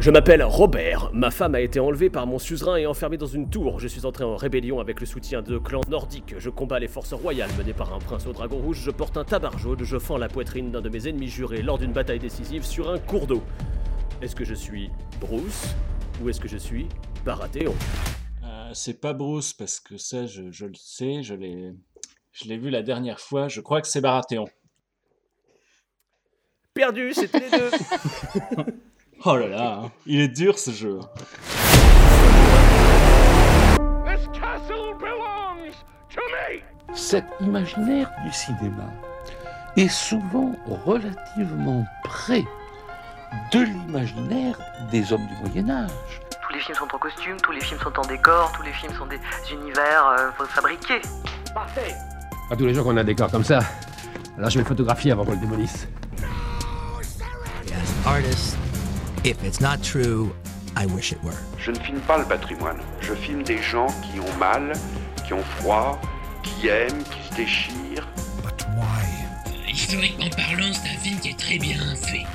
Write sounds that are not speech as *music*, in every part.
Je m'appelle Robert, ma femme a été enlevée par mon suzerain et enfermée dans une tour. Je suis entré en rébellion avec le soutien de clans nordiques. Je combats les forces royales menées par un prince au dragon rouge. Je porte un tabard jaune. Je fends la poitrine d'un de mes ennemis jurés lors d'une bataille décisive sur un cours d'eau. Est-ce que je suis Bruce ou est-ce que je suis Baratheon? Euh, c'est pas Bruce, parce que ça, je, je le sais, je l'ai, je l'ai vu la dernière fois, je crois que c'est Baratheon. Perdu, c'était les deux *laughs* Oh là là, il est dur ce jeu. This castle belongs to me! Cet imaginaire du cinéma est souvent relativement près de l'imaginaire des hommes du Moyen Âge. Tous les films sont en costume, tous les films sont en décor, tous les films sont des univers euh, fabriqués. Parfait Pas tous les jours qu'on a un décor comme ça. Alors je vais le photographier avant qu'on le démolisse. Artist, if it's not true, I wish it were. Je ne filme pas le patrimoine. Je filme des gens qui ont mal, qui ont froid, qui aiment, qui se déchirent. But why? Historiquement parlant, c'est un film qui est très bien fait.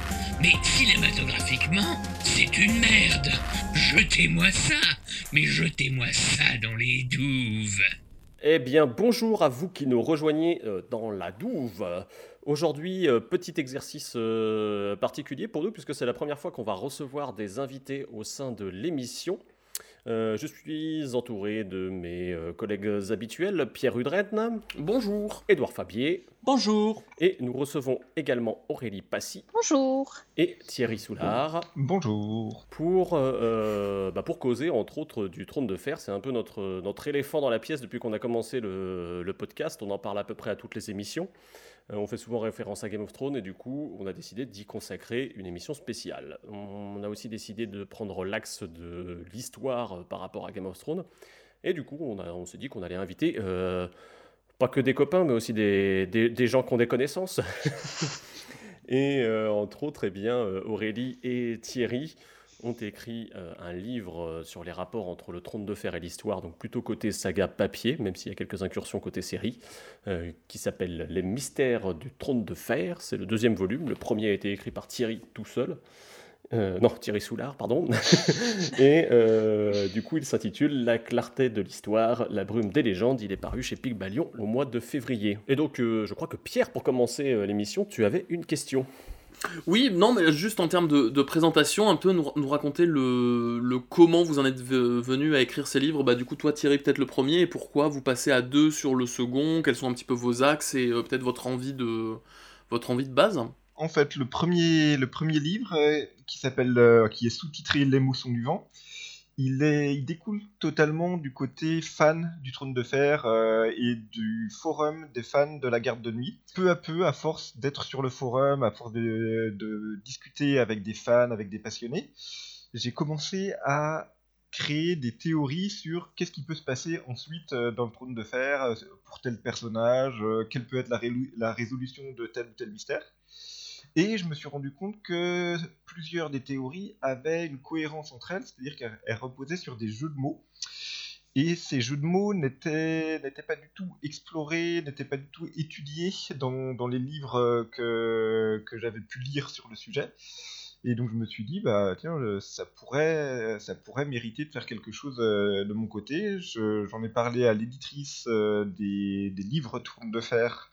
Mais cinématographiquement, c'est une merde. Jetez-moi ça, mais jetez-moi ça dans les douves. Eh bien, bonjour à vous qui nous rejoignez euh, dans la douve. Aujourd'hui, euh, petit exercice euh, particulier pour nous, puisque c'est la première fois qu'on va recevoir des invités au sein de l'émission. Euh, je suis entouré de mes euh, collègues habituels, Pierre Udren. Bonjour. Édouard Fabier. Bonjour. Et nous recevons également Aurélie Passy Bonjour. et Thierry Soulard Bonjour. pour, euh, bah, pour causer, entre autres, du trône de fer. C'est un peu notre, notre éléphant dans la pièce depuis qu'on a commencé le, le podcast. On en parle à peu près à toutes les émissions. Euh, on fait souvent référence à Game of Thrones et du coup, on a décidé d'y consacrer une émission spéciale. On a aussi décidé de prendre l'axe de l'histoire euh, par rapport à Game of Thrones. Et du coup, on, on s'est dit qu'on allait inviter euh, pas que des copains, mais aussi des, des- gens qui ont des connaissances. *laughs* et entre autres, eh bien, Aurélie et Thierry ont écrit euh, un livre euh, sur les rapports entre le trône de fer et l'histoire, donc plutôt côté saga papier, même s'il y a quelques incursions côté série, euh, qui s'appelle Les mystères du trône de fer. C'est le deuxième volume. Le premier a été écrit par Thierry tout seul. Non, Thierry Soulard, pardon. *laughs* et du coup, il s'intitule La clarté de l'histoire, la brume des légendes. Il est paru chez Pygmalion au mois de février. Et donc, je crois que Pierre, pour commencer l'émission, tu avais une question. Oui, non, mais juste en termes de, présentation, un peu nous, raconter le, comment vous en êtes ve- venu à écrire ces livres. Bah, du coup, toi, Thierry, peut-être le premier, et pourquoi vous passez à deux sur le second, quels sont un petit peu vos axes et euh, peut-être votre envie de votre envie de base? En fait, le premier, le premier livre, euh, qui s'appelle, euh, qui est sous-titré Les mots sont du vent, il, découle totalement du côté fan du Trône de Fer euh, et du forum des fans de la Garde de Nuit. Peu à peu, à force d'être sur le forum, à force de, discuter avec des fans, avec des passionnés, j'ai commencé à créer des théories sur qu'est-ce qui peut se passer ensuite euh, dans le Trône de Fer euh, pour tel personnage, quelle peut être la résolution de tel ou tel mystère. Et je me suis rendu compte que plusieurs des théories avaient une cohérence entre elles, c'est-à-dire qu'elles elles reposaient sur des jeux de mots. Et ces jeux de mots n'étaient pas du tout explorés, n'étaient pas du tout étudiés dans, dans les livres euh, que, que j'avais pu lire sur le sujet. Et donc je me suis dit, bah tiens, euh, ça pourrait, ça pourrait mériter de faire quelque chose euh, de mon côté. Je- J'en ai parlé à l'éditrice des, des livres Tourne de Fer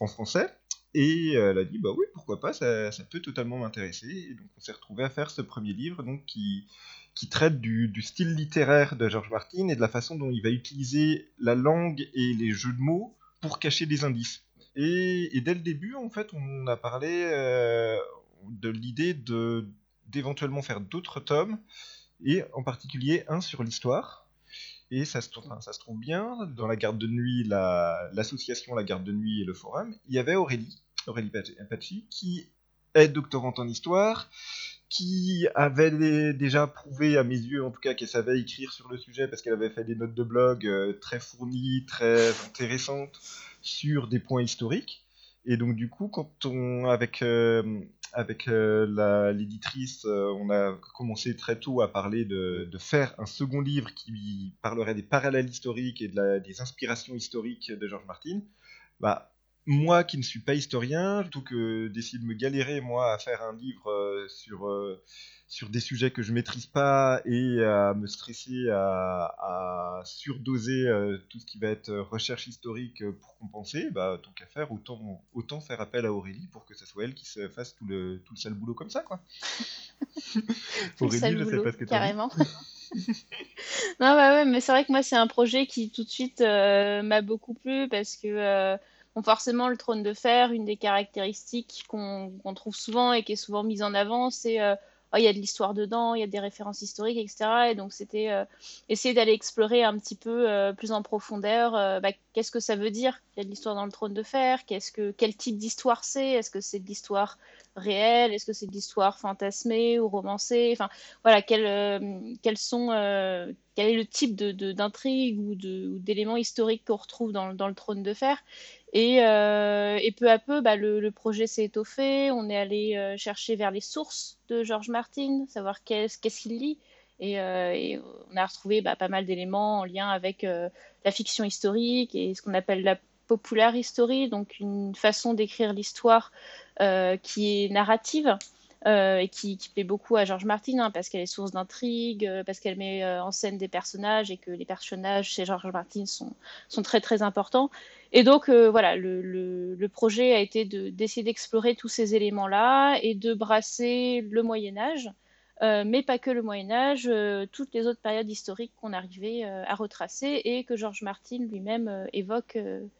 en français. Et euh, elle a dit, bah oui, pourquoi pas, ça, ça peut totalement m'intéresser. Et donc on s'est retrouvé à faire ce premier livre donc, qui, qui traite du, du style littéraire de George Martin et de la façon dont il va utiliser la langue et les jeux de mots pour cacher des indices. Et, dès le début, en fait, on a parlé euh, de l'idée de d'éventuellement faire d'autres tomes, et en particulier un sur l'histoire. Et ça se, trouve, ça se trouve bien, dans la garde de nuit, la- l'association La Garde de Nuit et le forum, il y avait Aurélie, Aurélie Pac- Paci, qui est doctorante en histoire, qui avait dé- déjà prouvé, à mes yeux en tout cas, qu'elle savait écrire sur le sujet, parce qu'elle avait fait des notes de blog euh, très fournies, très intéressantes, sur des points historiques. Et donc du coup, quand on, avec, euh, avec euh, l'éditrice, on a commencé très tôt à parler de, de faire un second livre qui parlerait des parallèles historiques et de la- des inspirations historiques de George Martin, bah, moi qui ne suis pas historien, plutôt que d'essayer de me galérer moi à faire un livre euh, sur euh, sur des sujets que je maîtrise pas et à me stresser à, à surdoser euh, tout ce qui va être recherche historique pour compenser, bah tant qu'à faire autant autant faire appel à Aurélie pour que ce soit elle qui se fasse tout le tout le sale boulot comme ça quoi. *laughs* Le sale boulot, carrément. *laughs* non, bah ouais, mais c'est vrai que moi, c'est un projet qui tout de suite m'a beaucoup plu parce que, bon, forcément, le trône de fer, une des caractéristiques qu'on trouve souvent et qui est souvent mise en avant, c'est euh, oh, il y a de l'histoire dedans, il y a des références historiques, etc. Et donc, c'était euh, essayer d'aller explorer un petit peu euh, plus en profondeur euh, bah, qu'est-ce que ça veut dire? Qu'il y a de l'histoire dans le trône de fer, qu'est-ce que, quel type d'histoire c'est, est-ce que c'est de l'histoire réelle, est-ce que c'est de l'histoire fantasmée ou romancée, enfin voilà, quel, sont, quel est le type d'intrigue ou d'éléments historiques qu'on retrouve dans, dans le trône de fer? Et, euh, et peu à peu, bah, le, projet s'est étoffé. On est allé euh, chercher vers les sources de George Martin, savoir qu'est-ce qu'il lit. Et, euh, et on a retrouvé bah, pas mal d'éléments en lien avec la fiction historique et ce qu'on appelle la popular history, donc une façon d'écrire l'histoire qui est narrative. Euh, et qui, qui plaît beaucoup à George Martin hein, parce qu'elle est source d'intrigue, euh, parce qu'elle met euh, en scène des personnages et que les personnages chez George Martin sont, sont très très importants. Et donc voilà, le, le, le projet a été de- d'essayer d'explorer tous ces éléments-là et de brasser le Moyen Âge, mais pas que le Moyen Âge, toutes les autres périodes historiques qu'on arrivait à retracer et que George Martin lui-même évoque,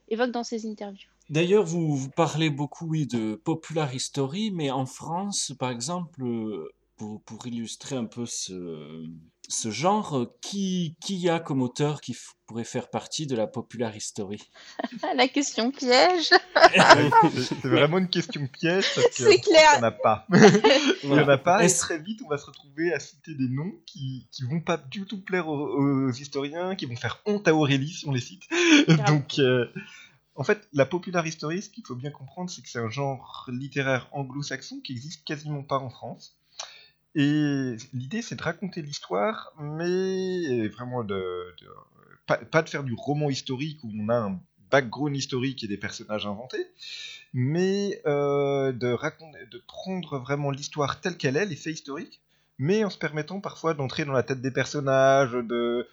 évoque dans ses interviews. D'ailleurs, vous, vous parlez beaucoup, oui, de popular history, mais en France, par exemple, euh, pour, pour illustrer un peu ce, ce genre, euh, qui, qui y a comme auteur qui pourrait faire partie de la popular history? *laughs* La question piège. C'est vraiment une question piège parce que C'est clair. il n'y en a pas. *laughs* il n'y en a pas et très vite on va se retrouver à citer des noms qui, qui vont pas du tout plaire aux, aux historiens, qui vont faire honte à Aurélie si on les cite. Donc euh, en fait la popular history, ce qu'il faut bien comprendre, c'est que c'est un genre littéraire anglo-saxon qui existe quasiment pas en France. Et l'idée, c'est de raconter l'histoire, mais vraiment de, pas de faire du roman historique où on a un background historique et des personnages inventés, mais euh, de, raconter, de prendre vraiment l'histoire telle qu'elle est, les faits historiques, mais en se permettant parfois d'entrer dans la tête des personnages, de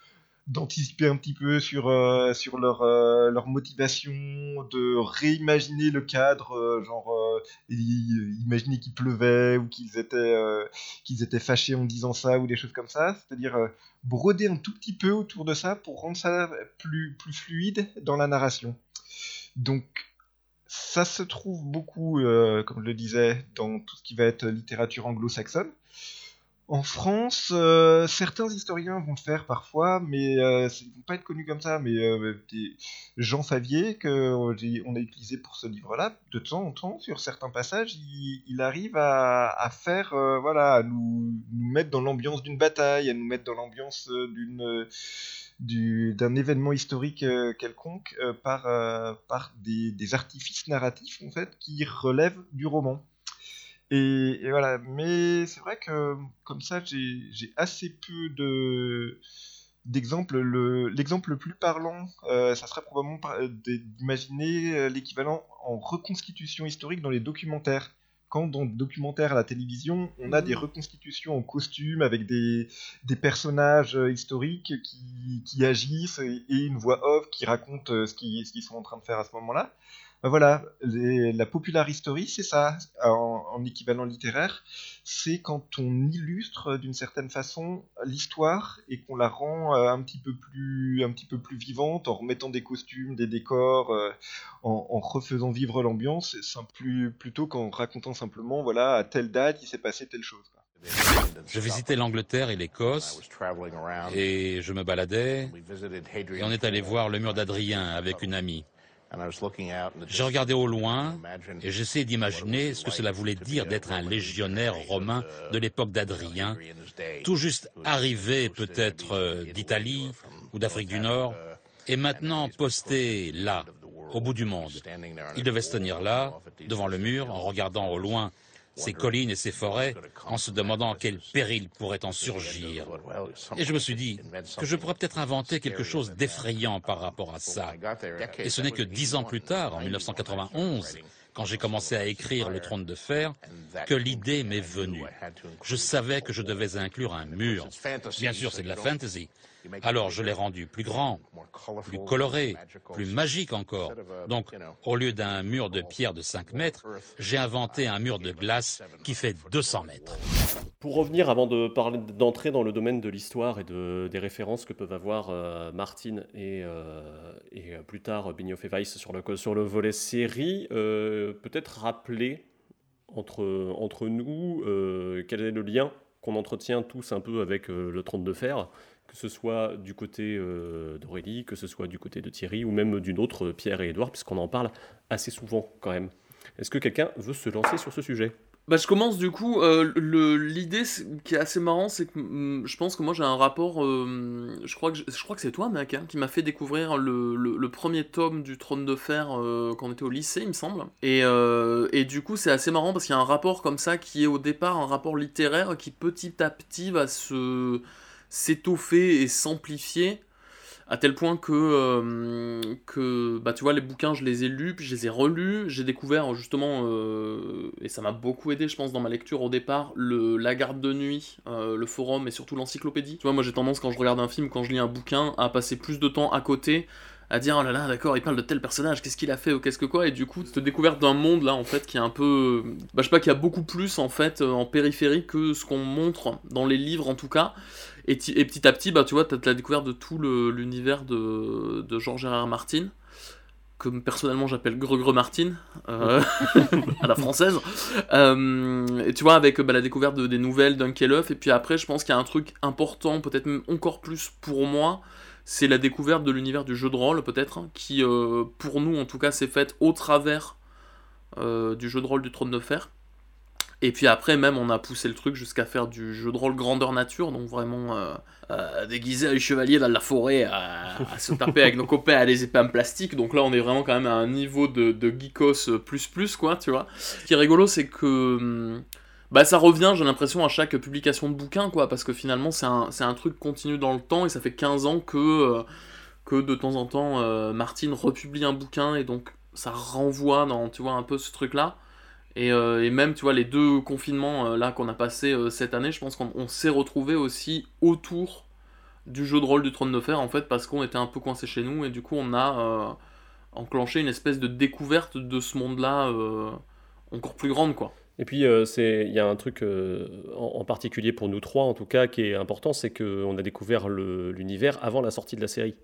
d'anticiper un petit peu sur, euh, sur leur, euh, leur motivation, de réimaginer le cadre, euh, genre imaginer qu'il pleuvait ou qu'ils étaient, étaient fâchés en disant ça ou des choses comme ça, c'est-à-dire broder un tout petit peu autour de ça pour rendre ça plus, plus fluide dans la narration. Donc ça se trouve beaucoup, comme je le disais, dans tout ce qui va être littérature anglo-saxonne. En France, euh, certains historiens vont le faire parfois, mais euh, ils vont pas être connus comme ça. Mais euh, Jean Favier, que euh, j'ai- on a utilisé pour ce livre-là, de temps en temps, sur certains passages, il, arrive à, faire, voilà, à nous, mettre dans l'ambiance d'une bataille, à nous mettre dans l'ambiance d'une du- d'un événement historique quelconque par, par des, des artifices narratifs en fait qui relèvent du roman. Et, et voilà, mais c'est vrai que comme ça, j'ai assez peu de d'exemples. Le- L'exemple le plus parlant, euh, ça serait probablement euh, d'imaginer euh, l'équivalent en reconstitution historique dans les documentaires. Quand dans le documentaire à la télévision, on a des reconstitutions en costume avec des, des personnages historiques qui, qui agissent et, et une voix off qui raconte ce qu'ils ce qu'ils sont en train de faire à ce moment-là. Ben voilà, la popular history, c'est ça, en, en équivalent littéraire, c'est quand on illustre d'une certaine façon l'histoire et qu'on la rend euh, un petit peu plus, un petit peu plus vivante en remettant des costumes, des décors, euh, en, refaisant vivre l'ambiance, plutôt qu'en racontant simplement, voilà, à telle date il s'est passé telle chose. Je visitais l'Angleterre et l'Écosse et je me baladais et on est allé voir le mur d'Adrien avec une amie. J'ai regardé au loin et j'essayais d'imaginer ce que cela voulait dire d'être un légionnaire romain de l'époque d'Adrien, tout juste arrivé peut-être euh, d'Italie ou d'Afrique du Nord, et maintenant posté là, au bout du monde. Il devait se tenir là, devant le mur, en regardant au loin ces collines et ces forêts en se demandant quel péril pourrait en surgir. Et je me suis dit que je pourrais peut-être inventer quelque chose d'effrayant par rapport à ça. Et ce n'est que dix ans plus tard, en 1991, quand j'ai commencé à écrire Le trône de fer, que l'idée m'est venue. Je savais que je devais inclure un mur. Bien sûr, c'est de la fantasy, alors je l'ai rendu plus grand, plus coloré, plus magique encore. Donc, au lieu d'un mur de pierre de 5 mètres, j'ai inventé un mur de glace qui fait 200 mètres. Pour revenir, avant de parler d'entrer dans le domaine de l'histoire et de, des références que peuvent avoir euh, Martin et, euh, et, plus tard Benioff et Weiss sur le, sur le volet série, euh, peut-être rappeler entre, entre nous quel est le lien qu'on entretient tous un peu avec le trône de fer que ce soit du côté euh, d'Aurélie, que ce soit du côté de Thierry, ou même d'une autre, Pierre et Edouard, puisqu'on en parle assez souvent quand même. Est-ce que quelqu'un veut se lancer sur ce sujet? Bah, je commence du coup. Euh, L'idée qui est assez marrant, c'est que mm, je pense que moi j'ai un rapport. Euh, je crois que, je crois que c'est toi, mec, hein, qui m'a fait découvrir le, premier tome du Trône de Fer euh, quand on était au lycée, il me semble. Euh, et du coup, c'est assez marrant parce qu'il y a un rapport comme ça qui est au départ un rapport littéraire qui petit à petit va se s'étoffer et s'amplifier à tel point que, euh, que bah, tu vois, les bouquins, je les ai lus, puis je les ai relus. J'ai découvert justement, euh, et ça m'a beaucoup aidé, je pense, dans ma lecture au départ, le, la garde de nuit, euh, le forum et surtout l'encyclopédie. Tu vois, moi j'ai tendance, quand je regarde un film, quand je lis un bouquin, à passer plus de temps à côté à dire oh là là d'accord il parle de tel personnage qu'est-ce qu'il a fait ou qu'est-ce que quoi et du coup cette découverte d'un monde là en fait qui est un peu bah je sais pas qui a beaucoup plus en fait en périphérie que ce qu'on montre dans les livres en tout cas et, petit à petit, bah, tu vois, tu as la découverte de tout l'univers de, R. Martin, que personnellement j'appelle Gregre Martin, euh, *laughs* à la française. Euh, et tu vois, avec bah, la découverte de, des nouvelles d'Unkelhoff, et puis après, je pense qu'il y a un truc important, peut-être même encore plus pour moi, c'est la découverte de l'univers du jeu de rôle, peut-être, qui, euh, pour nous en tout cas, s'est faite au travers du jeu de rôle du trône de fer. Et puis après, même, on a poussé le truc jusqu'à faire du jeu de rôle grandeur nature, donc vraiment euh, euh, déguisé à chevalier dans la forêt, à, se taper avec nos copains à des épées en plastique. Donc là, on est vraiment quand même à un niveau de, geekos plus plus, quoi, tu vois. Ce qui est rigolo, c'est que. Hum, bah, ça revient, j'ai l'impression, à chaque publication de bouquin, quoi, parce que finalement, c'est un, un, truc continu dans le temps, et ça fait 15 ans que, euh, que de temps en temps, Martine republie un bouquin, et donc ça renvoie dans, tu vois, un peu ce truc-là. Euh, et, même, tu vois, les deux confinements euh, là qu'on a passé euh, cette année, je pense qu'on s'est retrouvé aussi autour du jeu de rôle du trône de fer, en fait, parce qu'on était un peu coincé chez nous, et du coup, on a enclenché une espèce de découverte de ce monde-là encore plus grande, quoi. Et puis, il y a un truc en, particulier pour nous trois, en tout cas, qui est important, c'est qu'on a découvert l'univers avant la sortie de la série.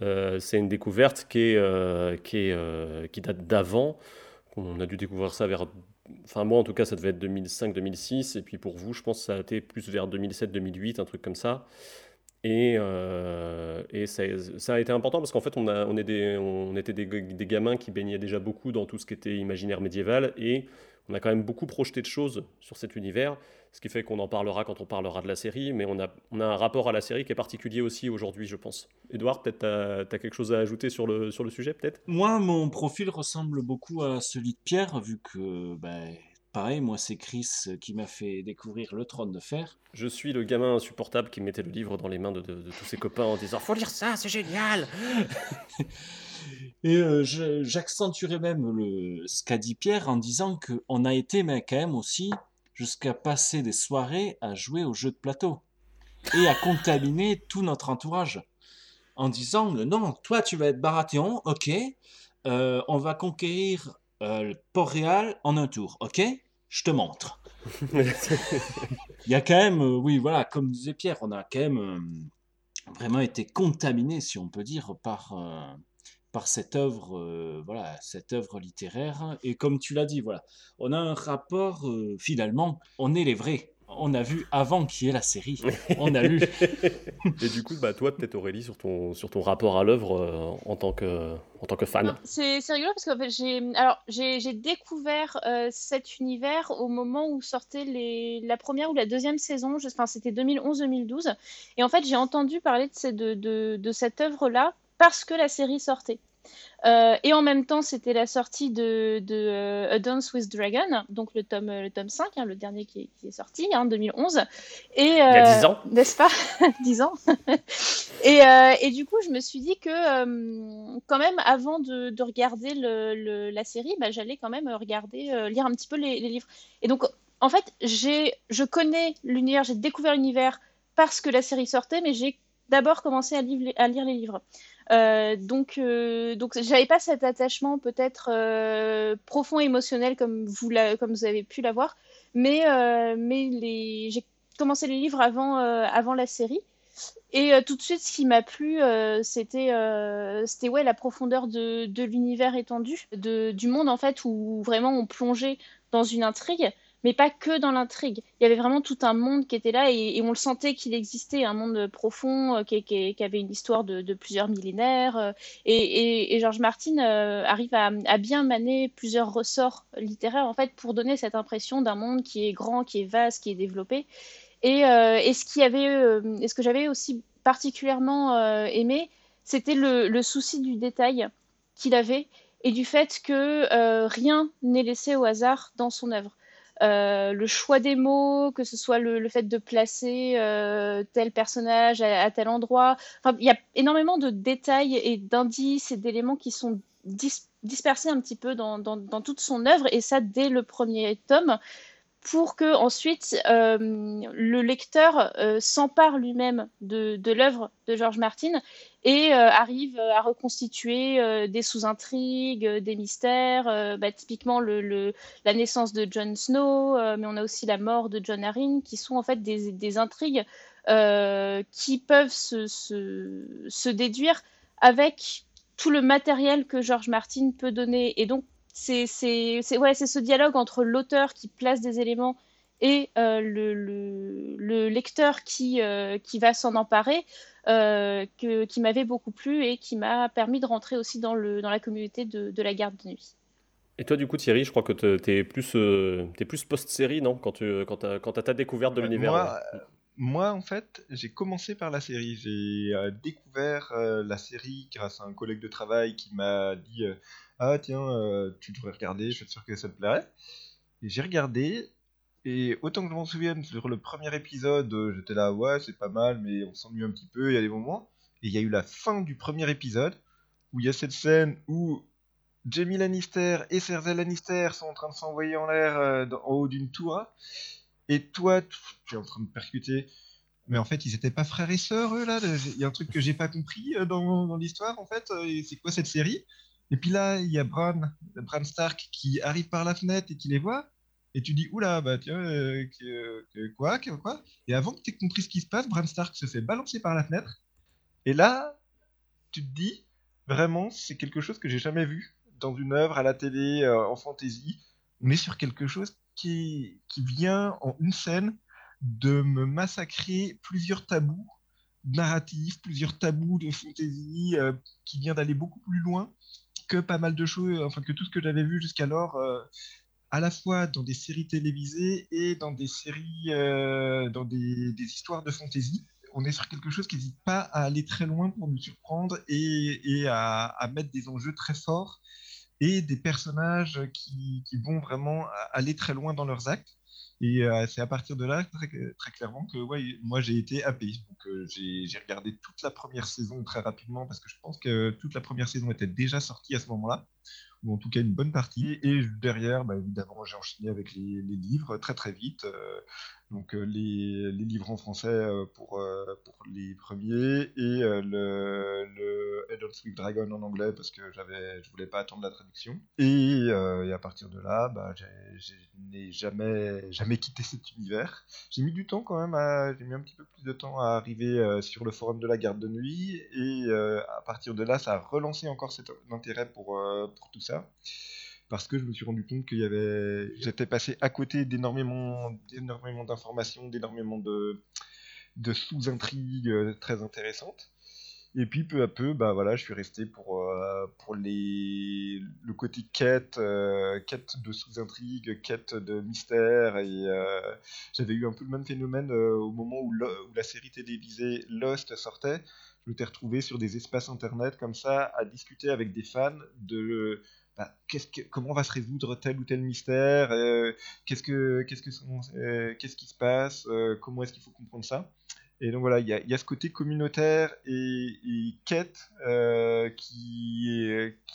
c'est une découverte qui, date d'avant. On a dû découvrir ça vers. Enfin, moi en tout cas, ça devait être 2005-2006. Et puis pour vous, je pense que ça a été plus vers 2007-2008, un truc comme ça. Et, euh, et ça, ça, a été important parce qu'en fait, on, a, on, on était des, des, gamins qui baignaient déjà beaucoup dans tout ce qui était imaginaire médiéval. Et on a quand même beaucoup projeté de choses sur cet univers, ce qui fait qu'on en parlera quand on parlera de la série, mais on a, on a un rapport à la série qui est particulier aussi aujourd'hui, je pense. Edouard, peut-être tu as, quelque chose à ajouter sur le, sur le sujet, peut-être? Moi, mon profil ressemble beaucoup à celui de Pierre, vu que, ben, pareil, moi, c'est Chris qui m'a fait découvrir Le Trône de Fer. Je suis le gamin insupportable qui mettait le livre dans les mains de, de tous ses copains en disant « Faut lire ça, c'est génial !» *laughs* Et euh, j'accentuerai même le, ce qu'a dit Pierre en disant qu'on a été mais quand même aussi jusqu'à passer des soirées à jouer aux jeux de plateau et à contaminer tout notre entourage en disant non, toi tu vas être Baratheon, ok, euh, on va conquérir euh, Port-Réal en un tour, ok, je te montre. *laughs* Il y a quand même, oui, voilà, comme disait Pierre, on a quand même vraiment été contaminé, si on peut dire, par, par cette œuvre, euh, voilà, cette œuvre littéraire. Et comme tu l'as dit, voilà, on a un rapport euh, finalement, on est les vrais on a vu avant qu'il y ait la série. On a lu. *laughs* Et du coup, bah, toi, peut-être Aurélie, sur ton, sur ton rapport à l'œuvre euh, en, tant que, en tant que fan. C'est rigolo parce que j'ai alors j'ai découvert cet univers au moment où sortait les, la première ou la deuxième saison. Enfin, c'était 2011-2012. Et en fait, j'ai entendu parler de, de, de, de cette œuvre-là parce que la série sortait. Euh, et en même temps, c'était la sortie de, de A Dance with Dragon, donc le tome, le tome 5, hein, le dernier qui est, sorti, en hein, 2011. Et, Il y a 10 ans. N'est-ce pas? *laughs* 10 ans. *laughs* et, et, du coup, je me suis dit que, quand même, avant de, de regarder le, la série, bah, j'allais quand même regarder, lire un petit peu les, les livres. Et donc, en fait, je connais l'univers, j'ai découvert l'univers parce que la série sortait, mais j'ai d'abord commencé à, à, lire les livres. Euh, donc, euh, donc j'avais pas cet attachement peut-être euh, profond émotionnel comme vous, comme vous avez pu l'avoir, mais, euh, mais les... j'ai commencé les livres avant, avant la série. Et tout de suite, ce qui m'a plu, c'était la profondeur de, de l'univers étendu, de, du monde en fait, où vraiment on plongeait dans une intrigue mais pas que dans l'intrigue. Il y avait vraiment tout un monde qui était là et, on le sentait qu'il existait, un monde profond euh, qui, avait une histoire de, plusieurs millénaires. Euh, et, et, George Martin euh, arrive à, bien maner plusieurs ressorts littéraires en fait pour donner cette impression d'un monde qui est grand, qui est vaste, qui est développé. Et, ce qui avait, ce que j'avais aussi particulièrement aimé, c'était le, souci du détail qu'il avait et du fait que rien n'est laissé au hasard dans son œuvre. Euh, le choix des mots, que ce soit le, fait de placer euh, tel personnage à, tel endroit. Il y a énormément de détails et d'indices et d'éléments qui sont dispersés un petit peu dans, dans, toute son œuvre, et ça dès le premier tome pour que ensuite euh, le lecteur euh, s'empare lui-même de, l'œuvre de George Martin et euh, arrive à reconstituer des sous-intrigues, des mystères, bah, typiquement la naissance de Jon Snow, mais on a aussi la mort de John Arryn, qui sont en fait des, intrigues qui peuvent se, se, se déduire avec tout le matériel que George Martin peut donner. Et donc, c'est ouais, ce dialogue entre l'auteur qui place des éléments et euh, le, le, lecteur qui, euh, qui va s'en emparer, euh, que, qui m'avait beaucoup plu et qui m'a permis de rentrer aussi dans, le, dans la communauté de, de la garde de nuit. Et toi, du coup, Thierry, je crois que tu es plus, es plus post-série, non? Quand tu quand as, quand as ta découverte de l'univers moi, moi, en fait, j'ai commencé par la série. J'ai découvert la série grâce à un collègue de travail qui m'a dit ah tiens, euh, tu devrais regarder, je suis sûr que ça te plairait. Et j'ai regardé, et autant que je m'en souvienne, sur le premier épisode, euh, j'étais là, ouais, c'est pas mal, mais on s'ennuie un petit peu, il y a des moments. Et il y a eu la fin du premier épisode, où il y a cette scène où Jamie Lannister et Cersei Lannister sont en train de s'envoyer en l'air euh, en haut d'une tour. Et toi, tu es en train de percuter. Mais en fait, ils étaient pas frères et sœurs, eux, là Il y a un truc que j'ai pas compris dans, dans l'histoire, en fait. C'est quoi cette série? Et puis là, il y a Bran, Bran Stark qui arrive par la fenêtre et qui les voit. Et tu dis, oula, bah tiens, euh, quoi, quoi? Et avant que tu aies compris ce qui se passe, Bran Stark se fait balancer par la fenêtre. Et là, tu te dis, vraiment, c'est quelque chose que j'ai jamais vu dans une œuvre à la télé, euh, en fantasy. On est sur quelque chose qui, vient en une scène de me massacrer plusieurs tabous narratifs, plusieurs tabous de fantasy, euh, qui vient d'aller beaucoup plus loin que pas mal de choses, enfin que tout ce que j'avais vu jusqu'alors, euh, à la fois dans des séries télévisées et dans des séries, euh, dans des, histoires de fantasy. On est sur quelque chose qui n'hésite pas à aller très loin pour nous surprendre et, à, mettre des enjeux très forts et des personnages qui, vont vraiment aller très loin dans leurs actes. Et euh, c'est à partir de là, très, très clairement, que ouais, moi j'ai été happé. Donc euh, j'ai regardé toute la première saison très rapidement parce que je pense que toute la première saison était déjà sortie à ce moment-là ou en tout cas une bonne partie. Et derrière, bah, évidemment, j'ai enchaîné avec les, livres très très vite. Euh, donc euh, les, livres en français euh, pour, pour les premiers et le, le Head of Sweet Dragon en anglais parce que j'avais, je voulais pas attendre la traduction. Et, à partir de là, bah, je n'ai jamais, jamais quitté cet univers. J'ai mis du temps quand même, j'ai mis un petit peu plus de temps à arriver sur le forum de la garde de nuit et à partir de là, ça a relancé encore cet intérêt pour, pour tout ça parce que je me suis rendu compte qu'il y avait, j'étais passé à côté d'énormément, d'énormément d'informations, d'énormément de, de sous-intrigues euh, très intéressantes. Et puis peu à peu, bah voilà, je suis resté pour, euh, pour les, le côté quête, euh, quête de sous-intrigue, quête de mystère. Et j'avais eu un peu le même phénomène au moment où, où, la série télévisée Lost sortait. Je m'étais retrouvé sur des espaces internet comme ça à discuter avec des fans de bah, comment va se résoudre tel ou tel mystère, qu'est-ce que qu'est-ce que qu'est-ce qui se passe, comment est-ce qu'il faut comprendre ça? Et donc voilà, il y a, ce côté communautaire et, quête euh, qui,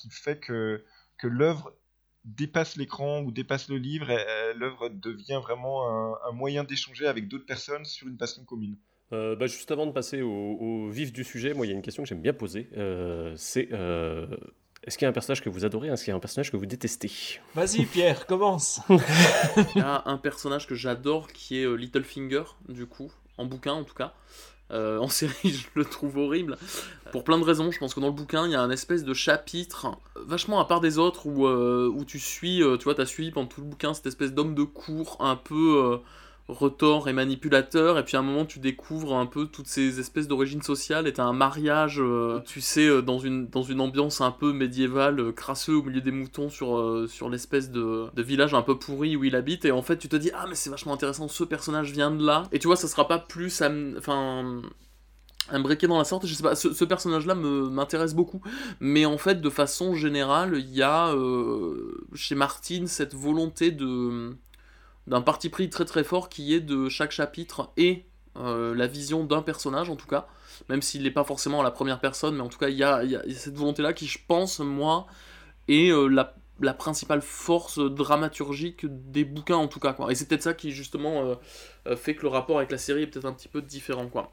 fait que, l'œuvre dépasse l'écran ou dépasse le livre, l'œuvre devient vraiment un, moyen d'échanger avec d'autres personnes sur une passion commune. Euh, bah, juste avant de passer au, vif du sujet, moi il y a une question que j'aime bien poser. Euh, c'est est-ce qu'il y a un personnage que vous adorez Est-ce qu'il y a un personnage que vous détestez Vas-y Pierre, commence *laughs* Il y a un personnage que j'adore qui est Littlefinger, du coup en bouquin en tout cas. Euh, en série, *laughs* je le trouve horrible. Pour plein de raisons, je pense que dans le bouquin, il y a un espèce de chapitre, vachement à part des autres, où, euh, où tu suis, euh, tu vois, t'as suivi pendant tout le bouquin cette espèce d'homme de cour un peu retors et manipulateur, et puis à un moment tu découvres un peu toutes ces espèces d'origine sociale, et t'as un mariage, euh, tu sais, euh, dans une, dans une ambiance un peu médiévale, euh, crasseux au milieu des moutons sur, sur l'espèce de, de, village un peu pourri où il habite, et en fait tu te dis, ah mais c'est vachement intéressant, ce personnage vient de là, et tu vois, ça sera pas plus, enfin un briquet dans la sorte, je sais pas, ce, personnage-là m'intéresse beaucoup, mais en fait, de façon générale, il y a chez Martine cette volonté de d'un parti pris très très fort qui est de chaque chapitre et euh, la vision d'un personnage en tout cas, même s'il n'est pas forcément la première personne, mais en tout cas il y a, cette volonté-là qui je pense moi est euh, la, principale force dramaturgique des bouquins en tout cas quoi. Et c'est peut-être ça qui justement euh, fait que le rapport avec la série est peut-être un petit peu différent quoi.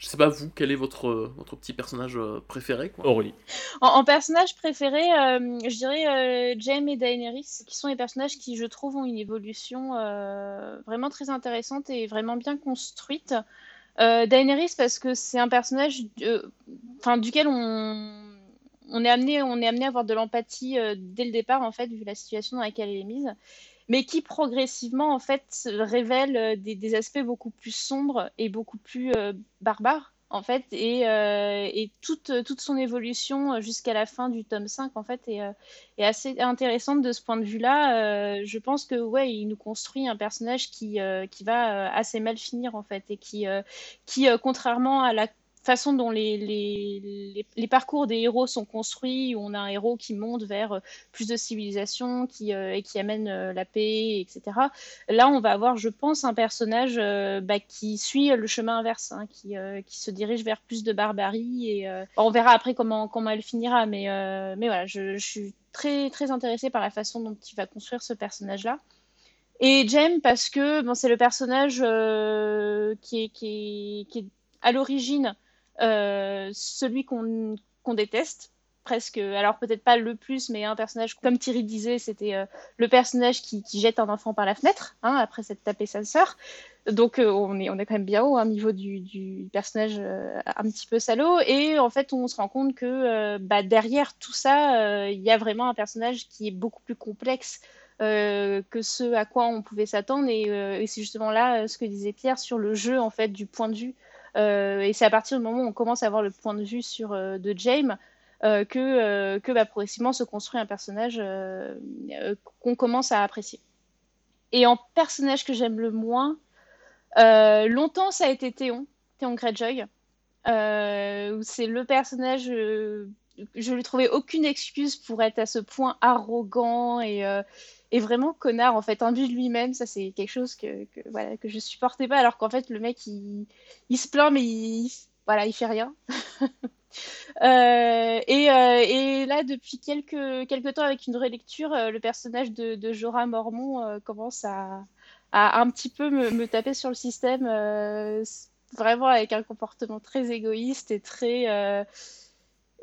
Je sais pas vous, quel est votre, euh, votre petit personnage euh, préféré quoi Aurélie. En, personnage préféré, euh, je dirais Jaime et Daenerys, qui sont les personnages qui, je trouve, ont une évolution vraiment très intéressante et vraiment bien construite. Daenerys, parce que c'est un personnage enfin, duquel on, on, est amené, on est amené à avoir de l'empathie dès le départ, en fait, vu la situation dans laquelle elle est mise mais qui progressivement en fait révèle euh, des, aspects beaucoup plus sombres et beaucoup plus euh, barbares en fait et, euh, toute, toute son évolution jusqu'à la fin du tome 5 en fait est, est assez intéressante de ce point de vue là je pense que ouais il nous construit un personnage qui, qui va assez mal finir en fait et qui, qui contrairement à la façon dont les, les, les, parcours des héros sont construits, où on a un héros qui monte vers euh, plus de civilisation qui, euh, et qui amène euh, la paix, etc. Là, on va avoir, je pense, un personnage bah, qui suit le chemin inverse, hein, qui, qui, se dirige vers plus de barbarie. Et, on verra après comment, comment elle finira, mais, mais voilà, je, je, suis très, très intéressée par la façon dont il va construire ce personnage-là. Et Jem, parce que bon, c'est le personnage qui, est, qui, est, à l'origine celui qu'on déteste presque, alors peut-être pas le plus, mais un personnage, comme Thierry disait, c'était euh, le personnage qui, jette un enfant par la fenêtre, hein, après s'être tapé sa sœur. Donc euh, on, est, on est quand même bien haut au hein, niveau du, personnage un petit peu salaud. Et en fait, on se rend compte que bah, derrière tout ça, il y a vraiment un personnage qui est beaucoup plus complexe que ce à quoi on pouvait s'attendre. Et, et c'est justement là ce que disait Pierre sur le jeu en fait du point de vue euh, et c'est à partir du moment où on commence à avoir le point de vue sur, euh, de James euh, que, que bah, progressivement se construit un personnage qu'on commence à apprécier. Et en personnage que j'aime le moins, longtemps ça a été Théon, Théon Greyjoy. c'est le personnage je lui trouvais aucune excuse pour être à ce point arrogant et, et vraiment connard en fait imbu de lui-même ça c'est quelque chose que, voilà que je supportais pas alors qu'en fait le mec il, se plaint mais il voilà il fait rien. *laughs* Euh, et, euh, et, là depuis quelques quelques temps avec une relecture euh, le personnage de, de Jorah Mormont euh, commence à, un petit peu me, taper sur le système vraiment avec un comportement très égoïste et très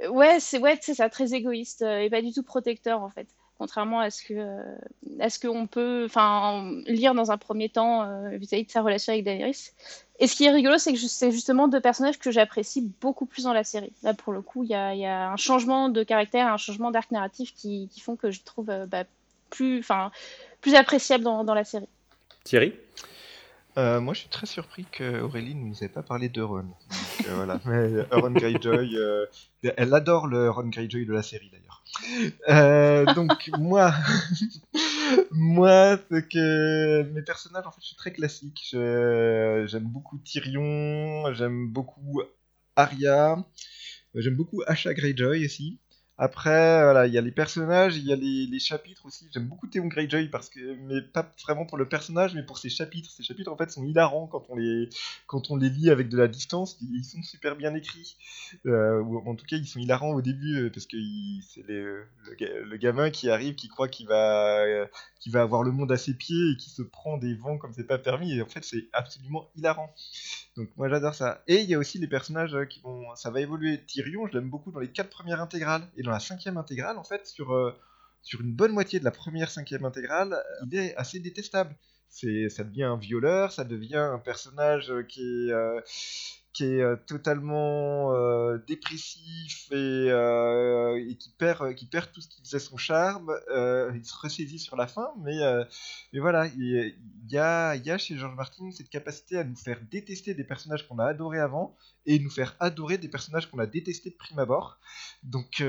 ouais c'est ouais ça très égoïste et pas du tout protecteur en fait contrairement à ce que euh, à ce qu'on peut enfin lire dans un premier temps euh, vis-à-vis de sa relation avec Daenerys. Et ce qui est rigolo, c'est que c'est justement deux personnages que j'apprécie beaucoup plus dans la série. Là, pour le coup, il y a, y a, un changement de caractère, un changement d'arc narratif qui, font que je trouve euh, bah, plus, plus appréciable dans la série. Thierry? Moi, je suis très surpris qu'Aurélie ne nous ait pas parlé de Ron. Donc voilà, *laughs* mais Ron Greyjoy, elle adore le Ron Greyjoy de la série d'ailleurs. donc moi, *laughs* moi, c'est que mes personnages en fait, je suis très classique. J'aime beaucoup Tyrion, j'aime beaucoup Arya, j'aime beaucoup Asha Greyjoy aussi. Après, voilà, il y a les personnages, il y a les, chapitres aussi. J'aime beaucoup Théon Greyjoy parce que, mais pas vraiment pour le personnage, mais pour ses chapitres. Ces chapitres en fait sont hilarants quand on les, quand on les lit avec de la distance. Ils sont super bien écrits. Euh, ou en tout cas, ils sont hilarants au début euh, parce que c'est le, le, gamin qui arrive, qui croit qu'il va, qui va avoir le monde à ses pieds et qui se prend des vents comme c'est pas permis. Et en fait, c'est absolument hilarant. Donc moi j'adore ça. Et il y a aussi les personnages euh, qui vont, ça va évoluer. Tyrion, je l'aime beaucoup dans les quatre premières intégrales la cinquième intégrale en fait sur euh, sur une bonne moitié de la première cinquième intégrale, il est assez détestable. C'est, ça devient un violeur, ça devient un personnage qui est qui est euh, totalement euh, dépressif et, euh, qui, perd, tout ce qui faisait son charme. il se ressaisit sur la fin, mais, voilà, il, y, a, chez George Martin cette capacité à nous faire détester des personnages qu'on a adorés avant et nous faire adorer des personnages qu'on a détestés de prime abord. Donc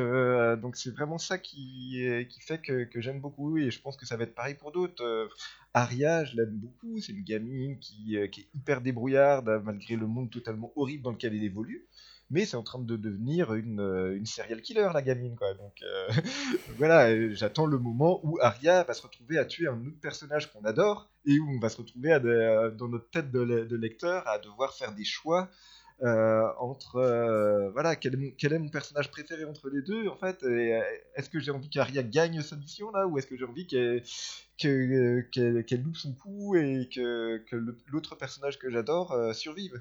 c'est vraiment ça qui, fait que, j'aime beaucoup et je pense que ça va être pareil pour d'autres. Aria, je l'aime beaucoup, c'est une gamine qui, est hyper débrouillarde malgré le monde totalement horrible dans lequel elle évolue. Mais c'est en train de devenir une, euh, une serial killer, la gamine, quoi. Donc euh, *laughs* voilà, j'attends le moment où Aria va se retrouver à tuer un autre personnage qu'on adore et où on va se retrouver à dans notre tête de, de, lecteur à devoir faire des choix entre voilà quel est, mon, quel est, mon, personnage préféré entre les deux en fait est-ce que j'ai envie qu'Aria gagne sa mission là ou est-ce que j'ai envie qu'elle qu'elle loupe son coup et que, l'autre personnage que j'adore euh, survive?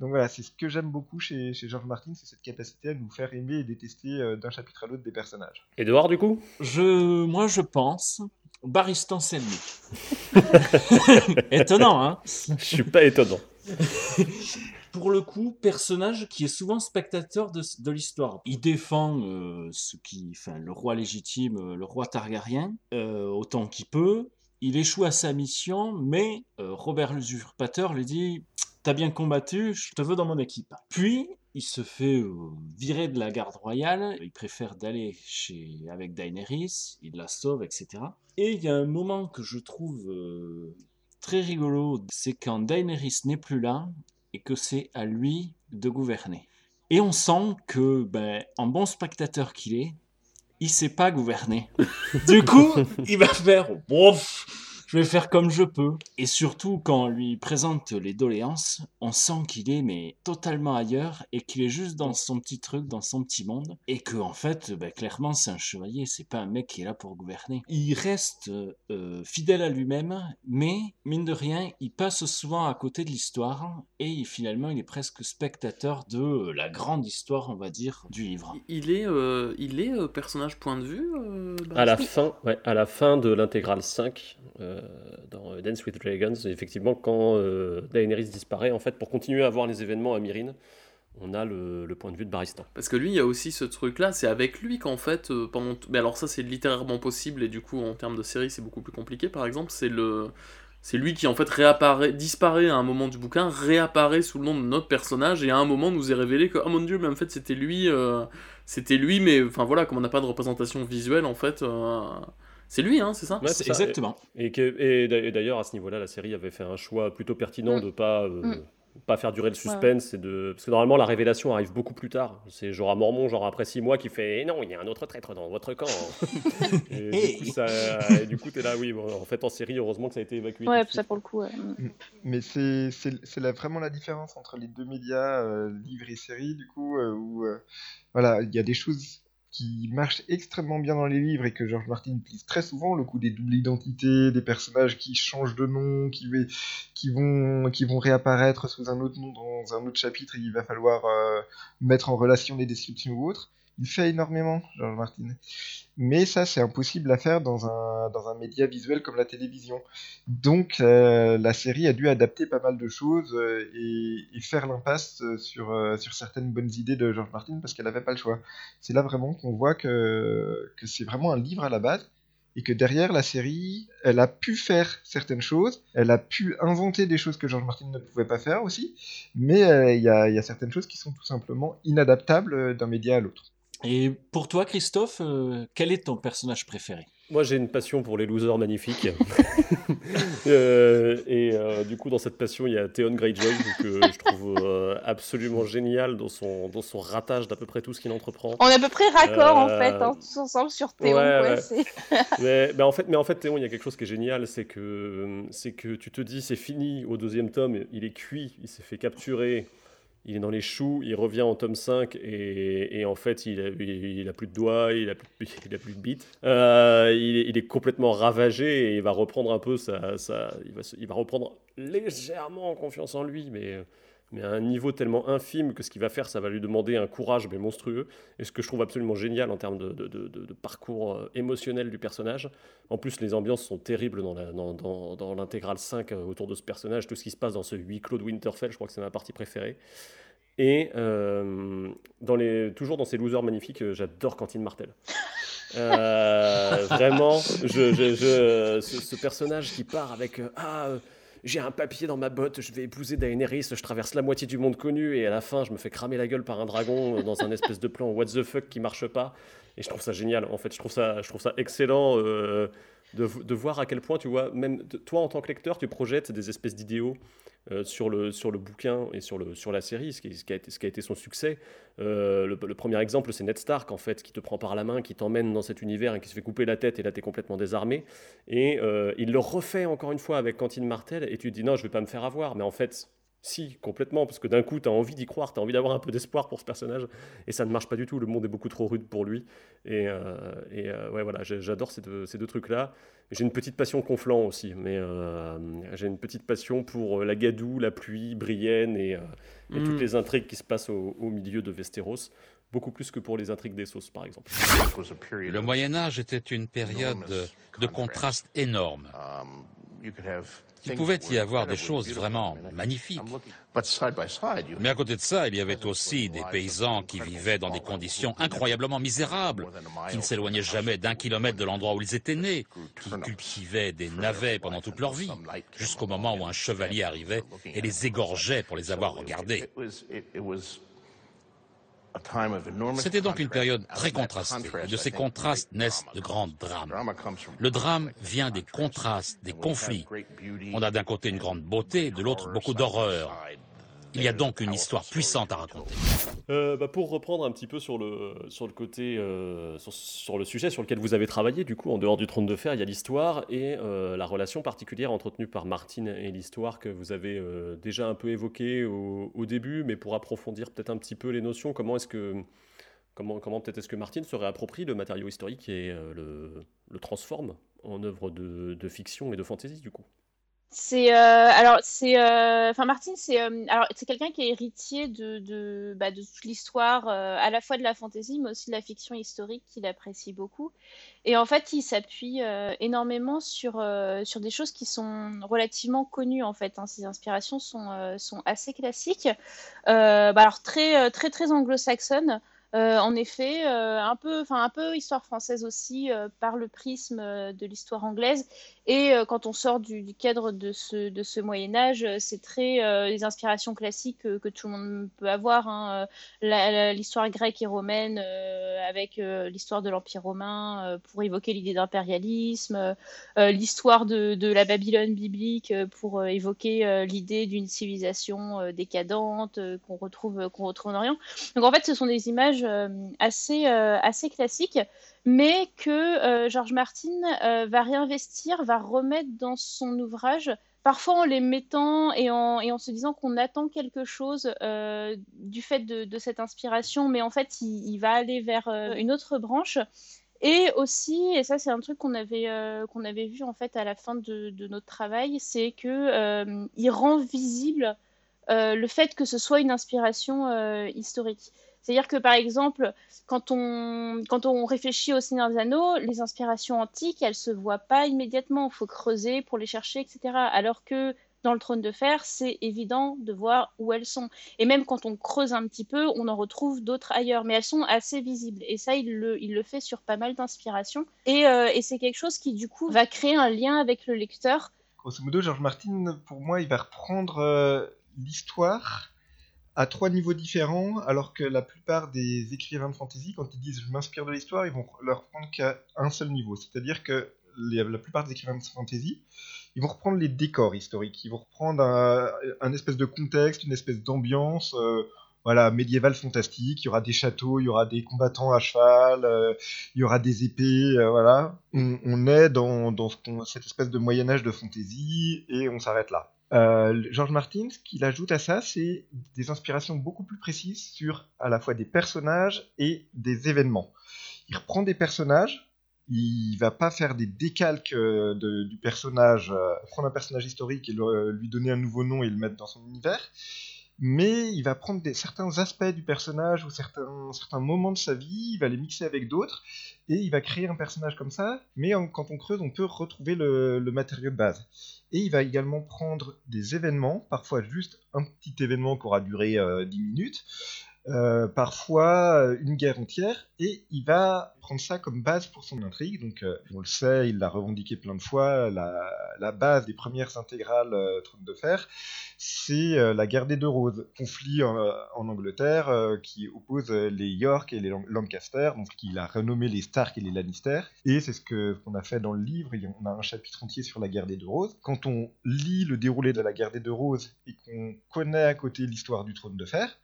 Donc voilà, c'est ce que j'aime beaucoup chez, chez George Martin, c'est cette capacité à nous faire aimer et détester euh, d'un chapitre à l'autre des personnages. Et dehors du coup? Je, Moi je pense Baristan Selmy. *laughs* étonnant, hein? Je suis pas étonnant. *laughs* pour le coup, personnage qui est souvent spectateur de, de l'histoire. Il défend euh, ce qui, enfin, le roi légitime, euh, le roi Targaryen, euh, autant qu'il peut. Il échoue à sa mission, mais Robert l'usurpateur lui dit T'as bien combattu, je te veux dans mon équipe. Puis, il se fait virer de la garde royale, il préfère d'aller chez avec Daenerys, il la sauve, etc. Et il y a un moment que je trouve très rigolo, c'est quand Daenerys n'est plus là, et que c'est à lui de gouverner. Et on sent que, ben, en bon spectateur qu'il est, il sait pas gouverner. du coup, il va faire, bof, je vais faire comme je peux. Et surtout, quand on lui présente les doléances, on sent qu'il est mais totalement ailleurs et qu'il est juste dans son petit truc, dans son petit monde. Et que en fait, ben, clairement, c'est un chevalier, c'est pas un mec qui est là pour gouverner. Il reste euh, fidèle à lui-même, mais mine de rien, il passe souvent à côté de l'histoire et finalement, il est presque spectateur de la grande histoire, on va dire, du livre. Il est, euh, il est euh, personnage point de vue à la fin, ouais, à la fin de l'intégrale 5, euh, dans Dance with Dragons. Effectivement, quand euh, Daenerys disparaît, en fait, pour continuer à voir les événements à Myrine, on a le, point de vue de Baristan. Parce que lui, il y a aussi ce truc-là, c'est avec lui qu'en fait, euh, pendant... Mais alors ça, c'est littérairement possible, et du coup, en termes de série, c'est beaucoup plus compliqué. Par exemple, c'est le... C'est lui qui en fait réapparaît, disparaît à un moment du bouquin, réapparaît sous le nom de notre personnage et à un moment nous est révélé que oh mon dieu mais en fait c'était lui, c'était lui mais enfin voilà comme on n'a pas de représentation visuelle en fait, c'est lui, hein, c'est ça Exactement. Et, et, d'ailleurs, à ce niveau-là, la série avait fait un choix plutôt pertinent mm. de pas. Euh, mm. pas faire durer le suspense et de parce que normalement la révélation arrive beaucoup plus tard c'est genre à Mormon genre après six mois qui fait eh non il y a un autre traître dans votre camp *laughs* et, du coup, ça, du coup t'es là oui en fait en série heureusement que ça a été évacué ouais ça pour le coup mm. mais c'est c'est vraiment la différence entre les deux médias euh, livre et série du coup euh, où voilà il y a des choses qui marche extrêmement bien dans les livres et que George Martin utilise très souvent, le coup des doubles identités, des personnages qui changent de nom, qui, vont, qui vont réapparaître sous un autre nom dans un autre chapitre et il va falloir euh, mettre en relation les descriptions ou autres. Il fait énormément, George Martin. Mais ça, c'est impossible à faire dans un, dans un média visuel comme la télévision. Donc, euh, la série a dû adapter pas mal de choses euh, et, faire l'impasse sur, euh, sur certaines bonnes idées de George Martin parce qu'elle n'avait pas le choix. C'est là vraiment qu'on voit que, que c'est vraiment un livre à la base et que derrière la série, elle a pu faire certaines choses, elle a pu inventer des choses que George Martin ne pouvait pas faire aussi, mais il y, a, certaines choses qui sont tout simplement inadaptables d'un média à l'autre. Et pour toi, Christophe, euh, quel est ton personnage préféré? Moi, j'ai une passion pour les losers magnifiques. *laughs* Euh, et euh, du coup, dans cette passion, il y a Theon Greyjoy, que je trouve absolument génial dans son, dans son ratage d'à peu près tout ce qu'il entreprend. On est à peu près raccord, en fait, hein, tous ensemble sur Théon. *laughs* mais, mais, en fait, mais en fait, Théon, il y a quelque chose qui est génial, c'est que, c'est que tu te dis, c'est fini au deuxième tome, il est cuit, il s'est fait capturer il est dans les choux, il revient en tome 5 et, en fait il a, plus de doigts, il a plus, *laughs* de bites. Euh, il, est, complètement ravagé et il va reprendre un peu sa, il, va, il va reprendre légèrement confiance en lui, mais mais à un niveau tellement infime que ce qu'il va faire, ça va lui demander un courage monstrueux. Et ce que je trouve absolument génial en termes de, parcours euh, émotionnel du personnage. En plus, les ambiances sont terribles dans, l'intégrale 5 euh, autour de ce personnage. Tout ce qui se passe dans ce huis clos de Winterfell, je crois que c'est ma partie préférée. Et euh, toujours dans ces losers magnifiques, j'adore Cantine Martel. vraiment, ce, ce, personnage qui part avec ah j'ai un papier dans ma botte, je vais épouser Daenerys, je traverse la moitié du monde connu et à la fin je me fais cramer la gueule par un dragon euh, dans un espèce de plan what the fuck qui marche pas. Et je trouve ça génial. En fait, je trouve ça, je trouve ça excellent euh, de, voir à quel point, tu vois, même toi en tant que lecteur, tu projettes des espèces d'idéaux euh, sur, le, sur le bouquin et sur, le, sur la série, ce qui, ce qui, a, été, ce qui a été son succès. Euh, le, premier exemple, c'est Ned Stark, en fait, qui te prend par la main, qui t'emmène dans cet univers et qui se fait couper la tête, et là, t'es complètement désarmé. Et euh, il le refait encore une fois avec Cantine Martel, et tu te dis, non, je vais pas me faire avoir. Mais en fait, si, complètement, parce que d'un coup, tu as envie d'y croire, tu as envie d'avoir un peu d'espoir pour ce personnage, et ça ne marche pas du tout, le monde est beaucoup trop rude pour lui. Et, et ouais, voilà, j'adore ces deux, ces deux trucs-là. J'ai une petite passion conflant aussi, mais euh, j'ai une petite passion pour euh, la gadoue, la pluie, Brienne et, euh, toutes mm. les intrigues qui se passent au, milieu de Westeros beaucoup plus que pour les intrigues des sauces, par exemple. Le Moyen Âge était une période de contraste énorme. Il pouvait y avoir des choses vraiment magnifiques. Mais à côté de ça, il y avait aussi des paysans qui vivaient dans des conditions incroyablement misérables, qui ne s'éloignaient jamais d'un kilomètre de l'endroit où ils étaient nés, qui cultivaient des navets pendant toute leur vie, jusqu'au moment où un chevalier arrivait et les égorgeait pour les avoir regardés. C'était donc une période très contrastée. de ces contrastes naissent de grands drames. Le drame vient des contrastes, des conflits. On a d'un côté une grande beauté, de l'autre beaucoup d'horreur. Il y a donc une histoire puissante à raconter. Euh, bah, pour reprendre un petit peu sur le, sur le côté, euh, sur, le sujet sur lequel vous avez travaillé, du coup, en dehors du trône de fer, il y a l'histoire et euh, la relation particulière entretenue par Martine et l'histoire que vous avez déjà un peu évoquée au, début, mais pour approfondir peut-être un petit peu les notions, comment est-ce que, comment, comment peut-être est-ce que Martine se réapproprie le matériau historique et le, le transforme en œuvre de, de fiction et de fantaisie, du coup? C'est euh, alors c'est euh, enfin Martine c'est euh, alors c'est quelqu'un qui est héritier de de, bah, de toute l'histoire à la fois de la fantaisie mais aussi de la fiction historique qu'il apprécie beaucoup. Et en fait il s'appuie énormément sur sur des choses qui sont relativement connues en fait hein. ses inspirations sont sont assez classiques. Bah, alors très très très anglo-saxonnes en effet, un peu, enfin un peu histoire française aussi par le prisme de l'histoire anglaise et euh, quand on sort du, cadre de ce, de ce Moyen Âge, euh, c'est très euh, les inspirations classiques que, tout le monde peut avoir. Hein, l'histoire grecque et romaine avec l'histoire de l'Empire romain pour évoquer l'idée d'impérialisme, l'histoire de, de, la Babylone biblique pour évoquer l'idée d'une civilisation décadente qu'on retrouve, qu'on retrouve en Orient. Donc en fait, ce sont des images assez, assez classiques mais que euh, George Martin euh, va réinvestir, va remettre dans son ouvrage, parfois en les mettant et en, et en se disant qu'on attend quelque chose euh, du fait de, cette inspiration, mais en fait, il, va aller vers une autre branche. Et aussi, et ça c'est un truc qu'on avait, qu'on avait vu en fait à la fin de, de notre travail, c'est que il rend visible le fait que ce soit une inspiration historique. C'est-à-dire que par exemple, quand on, quand on réfléchit au Seigneur des Anneaux, les inspirations antiques, elles se voient pas immédiatement. Il faut creuser pour les chercher, etc. Alors que dans le trône de fer, c'est évident de voir où elles sont. Et même quand on creuse un petit peu, on en retrouve d'autres ailleurs, mais elles sont assez visibles. Et ça, il le, il le fait sur pas mal d'inspirations. Et, euh, et c'est quelque chose qui, du coup, va créer un lien avec le lecteur. Grosso modo, George Martin, pour moi, il va reprendre euh, l'histoire à trois niveaux différents, alors que la plupart des écrivains de fantasy, quand ils disent je m'inspire de l'histoire, ils vont leur prendre qu'à un seul niveau. C'est-à-dire que la plupart des écrivains de fantasy, ils vont reprendre les décors historiques, ils vont reprendre un, espèce de contexte, une espèce d'ambiance, euh, voilà, médiévale fantastique. Il y aura des châteaux, il y aura des combattants à cheval, euh, il y aura des épées, euh, voilà. On, est dans, cette espèce de Moyen Âge de fantasy et on s'arrête là. George Martin, ce qu'il ajoute à ça, c'est des inspirations beaucoup plus précises sur à la fois des personnages et des événements. Il reprend des personnages, il va pas faire des décalques euh, du personnage, euh, prendre un personnage historique et lui donner un nouveau nom et le mettre dans son univers, mais il va prendre des, certains aspects du personnage ou certains, moments de sa vie, il va les mixer avec d'autres, et il va créer un personnage comme ça, mais quand on creuse, on peut retrouver le, matériau de base. Et il va également prendre des événements, parfois juste un petit événement qui aura duré 10 euh, minutes, euh, parfois euh, une guerre entière, et il va prendre ça comme base pour son intrigue. Donc, euh, on le sait, il l'a revendiqué plein de fois, la, base des premières intégrales Trône de Fer, c'est la guerre des deux roses, conflit en, Angleterre qui oppose les York et les Lancaster, donc il a renommé les Stark et les Lannister, et c'est ce qu'on a fait dans le livre, on a un chapitre entier sur la guerre des deux roses. Quand on lit le déroulé de la guerre des deux roses et qu'on connaît à côté l'histoire du Trône de Fer,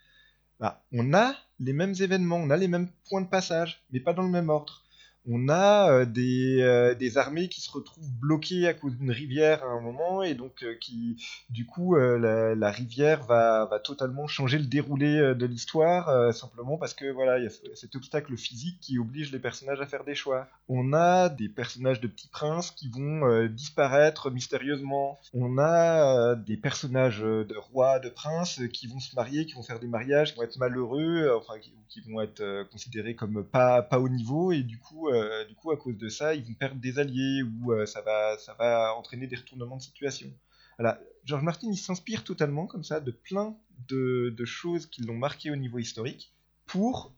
bah, on a les mêmes événements, on a les mêmes points de passage, mais pas dans le même ordre on a euh, euh, des, armées qui se retrouvent bloquées à cause d'une rivière à un moment et donc euh, qui du coup la, rivière va, totalement changer le déroulé de l'histoire simplement parce que voilà il y a cet obstacle physique qui oblige les personnages à faire des choix. On a des personnages de petits princes qui vont disparaître mystérieusement. On a des personnages de rois, de princes qui vont se marier, qui vont faire des mariages, qui vont être malheureux, enfin qui, vont être considérés comme pas pas au niveau et du coup euh, du coup, à cause de ça, ils vont perdre des alliés ou euh, ça, va, ça va entraîner des retournements de situation. Voilà. George Martin, il s'inspire totalement comme ça de plein de, choses qui l'ont marqué au niveau historique pour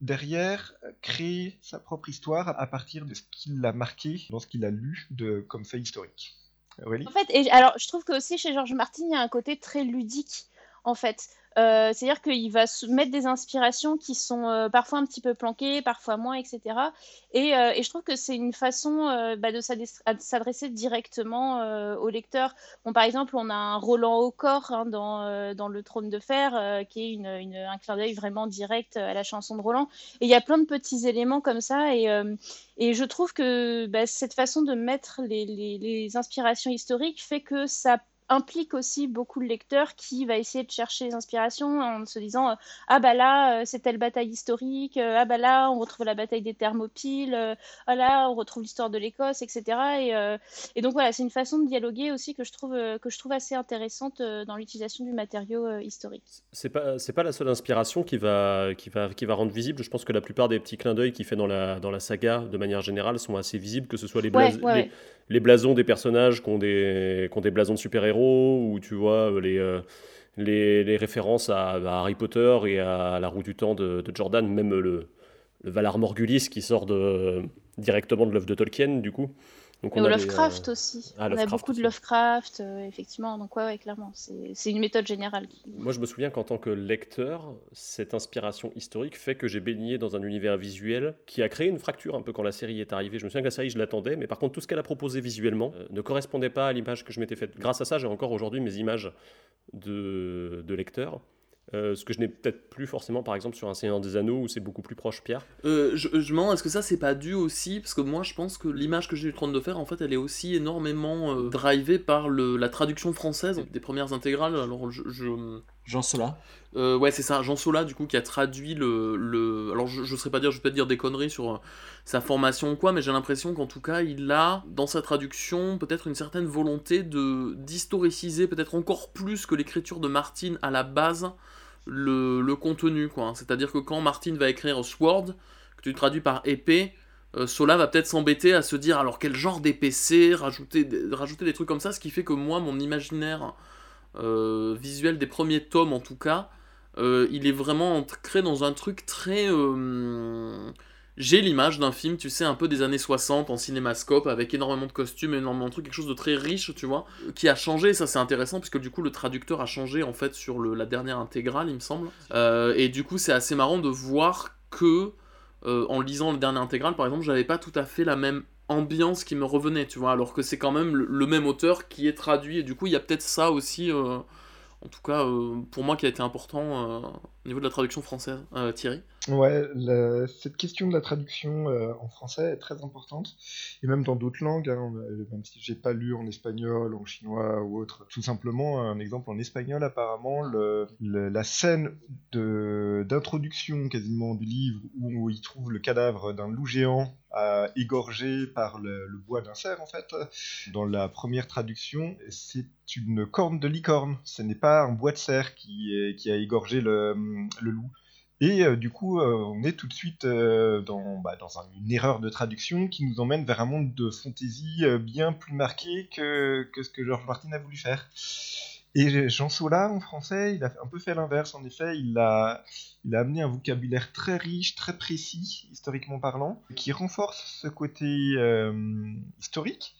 derrière créer sa propre histoire à partir de ce qu'il a marqué dans ce qu'il a lu de, comme fait historique. En fait, et alors je trouve que aussi chez George Martin, il y a un côté très ludique en fait. Euh, c'est-à-dire qu'il va mettre des inspirations qui sont euh, parfois un petit peu planquées, parfois moins, etc. Euh, et, je trouve que c'est une façon bah, de s'adresser directement au lecteur. Par exemple, on a un Roland au corps hein, dans, Le Trône de Fer, qui est une, un clin d'œil vraiment direct à la chanson de Roland. Et il y a plein de petits éléments comme ça. Et, je trouve que bah, cette façon de mettre les, les, les inspirations historiques fait que ça implique aussi beaucoup le lecteur qui va essayer de chercher les inspirations en se disant euh, ah bah là euh, c'est telle bataille historique euh, ah bah là on retrouve la bataille des Thermopyles ah là on retrouve l'histoire de l'Écosse etc et, et, donc voilà c'est une façon de dialoguer aussi que je trouve que je trouve assez intéressante dans l'utilisation du matériau historique. C'est pas c'est pas la seule inspiration qui va qui va qui va rendre visible. Je pense que la plupart des petits clins d'œil qu'il fait dans la dans la saga de manière générale sont assez visibles que ce soit les, les, blasons des personnages qui ont des qui ont des blasons de super héros ou tu vois euh, euh, les, références à, Harry Potter et à la roue du temps de, Jordan, même le, Valar Morgulis qui sort de, directement de l'œuvre de Tolkien, du coup. Donc on et Lovecraft euh, aussi. Ah, on a beaucoup de Lovecraft, euh, effectivement. Donc ouais, ouais clairement, c'est une méthode générale. Moi, je me souviens qu'en tant que lecteur, cette inspiration historique fait que j'ai baigné dans un univers visuel qui a créé une fracture un peu quand la série est arrivée. Je me souviens que la série, je l'attendais, mais par contre, tout ce qu'elle a proposé visuellement euh, ne correspondait pas à l'image que je m'étais faite. Grâce à ça, j'ai encore aujourd'hui mes images de, de lecteur. Euh, ce que je n'ai peut-être plus forcément, par exemple, sur un Seigneur des Anneaux où c'est beaucoup plus proche, Pierre. Euh, je, je me demande, est-ce que ça, c'est pas dû aussi Parce que moi, je pense que l'image que j'ai du Trône de Fer, en fait, elle est aussi énormément euh, drivée par le, la traduction française des premières intégrales. Alors, je. Jean Sola euh, Ouais, c'est ça, Jean Sola, du coup, qui a traduit le. le... Alors, je ne saurais pas dire, je vais peut-être dire des conneries sur sa formation ou quoi, mais j'ai l'impression qu'en tout cas, il a, dans sa traduction, peut-être une certaine volonté de d'historiciser, peut-être encore plus que l'écriture de Martine à la base le, contenu, quoi. C'est-à-dire que quand Martin va écrire Sword, que tu traduis par épée, Sola va peut-être s'embêter à se dire alors quel genre d'épc rajouter, rajouter des trucs comme ça, ce qui fait que moi, mon imaginaire visuel des premiers tomes en tout cas, il est vraiment ancré dans un truc très j'ai l'image d'un film, tu sais, un peu des années 60 en cinémascope, avec énormément de costumes, énormément de trucs, quelque chose de très riche, tu vois, qui a changé, ça c'est intéressant, puisque du coup le traducteur a changé en fait sur la dernière intégrale, il me semble. Euh, et du coup c'est assez marrant de voir que, euh, en lisant le dernier intégrale par exemple, j'avais pas tout à fait la même ambiance qui me revenait, tu vois, alors que c'est quand même le, même auteur qui est traduit, et du coup il y a peut-être ça aussi. Euh, en tout cas, pour moi, qui a été important au niveau de la traduction française. Thierry Ouais, cette question de la traduction euh, en français est très importante, et même dans d'autres langues, hein, euh, même si j'ai pas lu en espagnol, en chinois ou autre. Tout simplement, un exemple en espagnol, apparemment, la scène d'introduction quasiment du livre où il trouve le cadavre d'un loup géant égorgé par le, bois d'un cerf, en fait, dans la première traduction, c'est une corne de licorne. Ce n'est pas un bois de cerf qui, qui a égorgé le loup. Et euh, du coup, euh, on est tout de suite euh, dans, bah, une erreur de traduction qui nous emmène vers un monde de fantasy bien plus marqué que, ce que George Martin a voulu faire. Et Jean Sola, en français, il a un peu fait l'inverse. En effet, il a amené un vocabulaire très riche, très précis, historiquement parlant, qui renforce ce côté historique,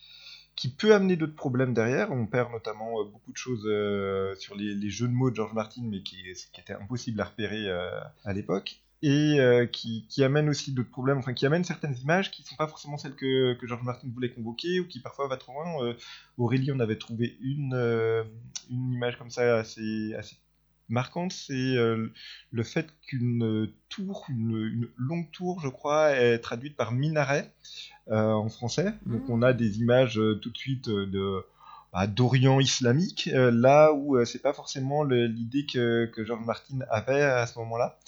qui peut amener d'autres problèmes derrière. On perd notamment euh, beaucoup de choses euh, sur les, jeux de mots de George Martin, mais qui, était impossible à repérer euh, à l'époque. Et qui, amène aussi d'autres problèmes, enfin qui amène certaines images qui ne sont pas forcément celles que, George Martin voulait convoquer ou qui parfois va trop loin. Aurélie, on avait trouvé une, une image comme ça assez marquante, c'est le fait qu'une tour, une, une, longue tour, je crois, est traduite par minaret. Euh, en français. Donc on a des images euh, tout de suite euh, de bah, d'Orient islamique, là où c'est pas forcément l'idée que, que George Martin avait à ce moment-là.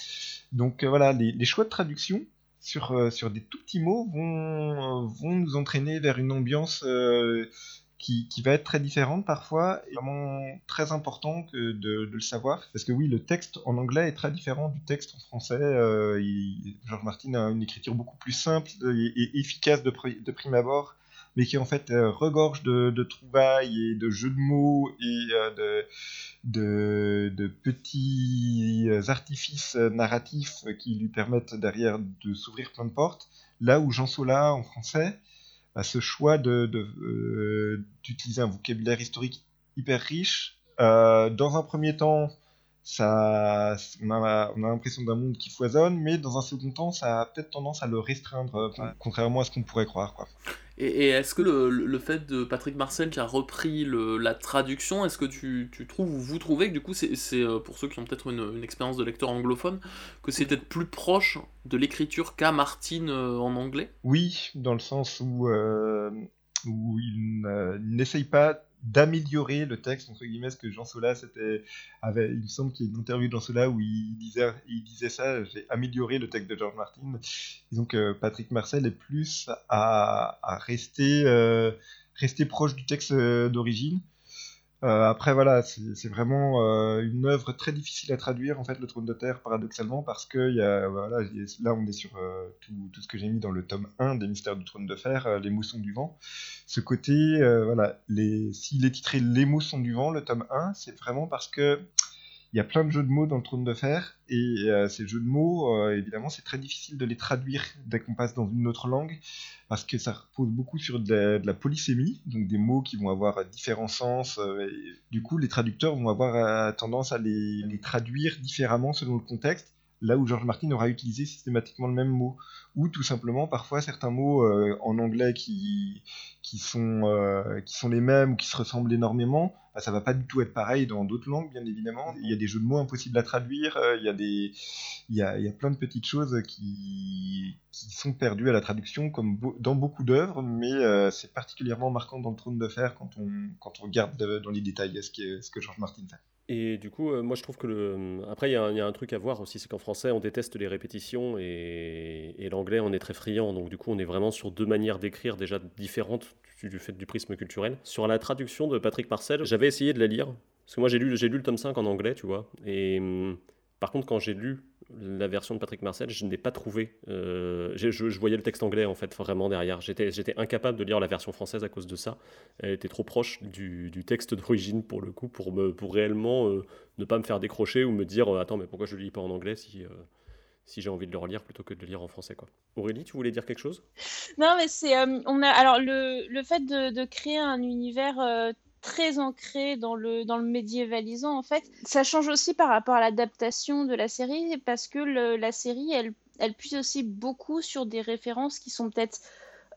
Donc voilà, les, choix de traduction sur, sur des tout petits mots vont, vont nous entraîner vers une ambiance qui, va être très différente parfois, et vraiment très important de, le savoir, parce que oui, le texte en anglais est très différent du texte en français. Euh, George Martin a une écriture beaucoup plus simple et, efficace de, prime abord, mais qui en fait euh, regorge de, trouvailles et de jeux de mots et euh, de, petits artifices narratifs qui lui permettent derrière de s'ouvrir plein de portes. Là où Jean Sola en français, à ce choix de, euh, d'utiliser un vocabulaire historique hyper riche. Euh, dans un premier temps, ça, on a, l'impression d'un monde qui foisonne, mais dans un second temps, ça a peut-être tendance à le restreindre, contrairement à ce qu'on pourrait croire. Quoi. Et, est-ce que le, fait de Patrick Marcel qui a repris la traduction, est-ce que tu, trouves ou vous trouvez que du coup, c'est, euh, pour ceux qui ont peut-être une, expérience de lecteur anglophone, que c'est peut-être plus proche de l'écriture qu'à Martin euh, en anglais? Oui, dans le sens où, euh, où il n'essaye pas d'améliorer le texte entre guillemets ce que Jean Sola c'était avait il me semble qu'il y a une interview de Jean Sola où il disait il disait ça j'ai amélioré le texte de George Martin. Disons que Patrick Marcel est plus à, à rester euh, rester proche du texte euh, d'origine euh, après, voilà, c'est vraiment euh, une œuvre très difficile à traduire, en fait, le trône de terre, paradoxalement, parce que y a, voilà, là, on est sur euh, tout, tout, ce que j'ai mis dans le tome 1 des Mystères du trône de fer, Les moussons du vent. Ce côté, voilà, s'il est titré Les moussons du vent, le tome 1, c'est vraiment parce que il y a plein de jeux de mots dans le trône de fer, et euh, ces jeux de mots, euh, évidemment, c'est très difficile de les traduire dès qu'on passe dans une autre langue, parce que ça repose beaucoup sur de la, polysémie, donc des mots qui vont avoir différents sens. Euh, et du coup, les traducteurs vont avoir tendance à les, les traduire différemment selon le contexte là où George Martin aura utilisé systématiquement le même mot. Ou tout simplement, parfois, certains mots euh, en anglais qui, qui, sont, euh, qui sont les mêmes ou qui se ressemblent énormément, bah, ça va pas du tout être pareil dans d'autres langues, bien évidemment. Il y a des jeux de mots impossibles à traduire, euh, il, y a plein de petites choses qui, sont perdues à la traduction, comme dans beaucoup d'œuvres, mais c'est particulièrement marquant dans le trône de fer quand on, regarde dans les détails ce, qui ce que George Martin fait. Et du coup, euh, moi je trouve que le. Après, il y, a un truc à voir aussi, c'est qu'en français, on déteste les répétitions et, l'anglais, on est très friand. Donc, du coup, on est vraiment sur deux manières d'écrire déjà différentes du fait du prisme culturel. Sur la traduction de Patrick Marcel, j'avais essayé de la lire. Parce que moi, j'ai lu, lu le tome 5 en anglais, tu vois. Et hum, Par contre, quand j'ai lu la version de Patrick Marcel, je n'ai pas trouvé. Euh, je, voyais le texte anglais en fait vraiment derrière. J'étais, incapable de lire la version française à cause de ça. Elle était trop proche du, texte d'origine pour le coup, pour, me, pour réellement euh, ne pas me faire décrocher ou me dire euh, attends mais pourquoi je le lis pas en anglais si j'ai envie de le relire plutôt que de le lire en français quoi. Aurélie, tu voulais dire quelque chose? Non mais c'est on a alors le, le fait de, créer un univers très ancré dans le, dans le médiévalisant, en fait. Ça change aussi par rapport à l'adaptation de la série, parce que la série, elle, elle puise aussi beaucoup sur des références qui sont peut-être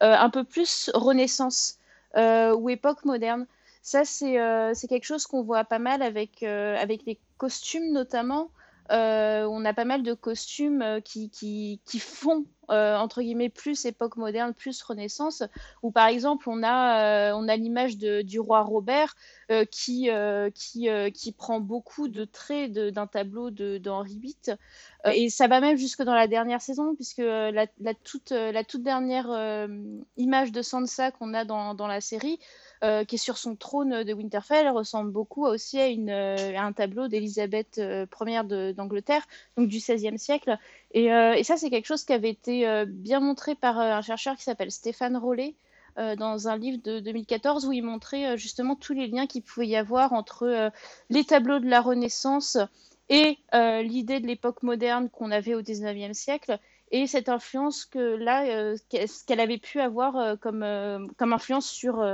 euh, un peu plus Renaissance euh, ou époque moderne. Ça, c'est euh, c'est quelque chose qu'on voit pas mal avec, avec les costumes, notamment. On a pas mal de costumes qui, qui, font euh, entre guillemets plus époque moderne, plus Renaissance, où par exemple on a, euh, on a l'image du roi Robert euh, qui, qui, qui prend beaucoup de traits d'un tableau d'Henri VIII. et ça va même jusque dans la dernière saison, puisque la, la, toute, la toute dernière image de Sansa qu'on a dans, dans la série, euh, qui est sur son trône de Winterfell, ressemble beaucoup aussi à, euh, un tableau d'Élisabeth euh, Ier d'Angleterre, donc du XVIe siècle. Et, et ça, c'est quelque chose qui avait été bien montré par un chercheur qui s'appelle Stéphane Rollet. dans un livre de 2014 où il montrait justement tous les liens qu'il pouvait y avoir entre les tableaux de la Renaissance et l'idée de l'époque moderne qu'on avait au XIXe siècle et cette influence que là, euh, qu'elle avait pu avoir euh, comme, euh, comme influence sur,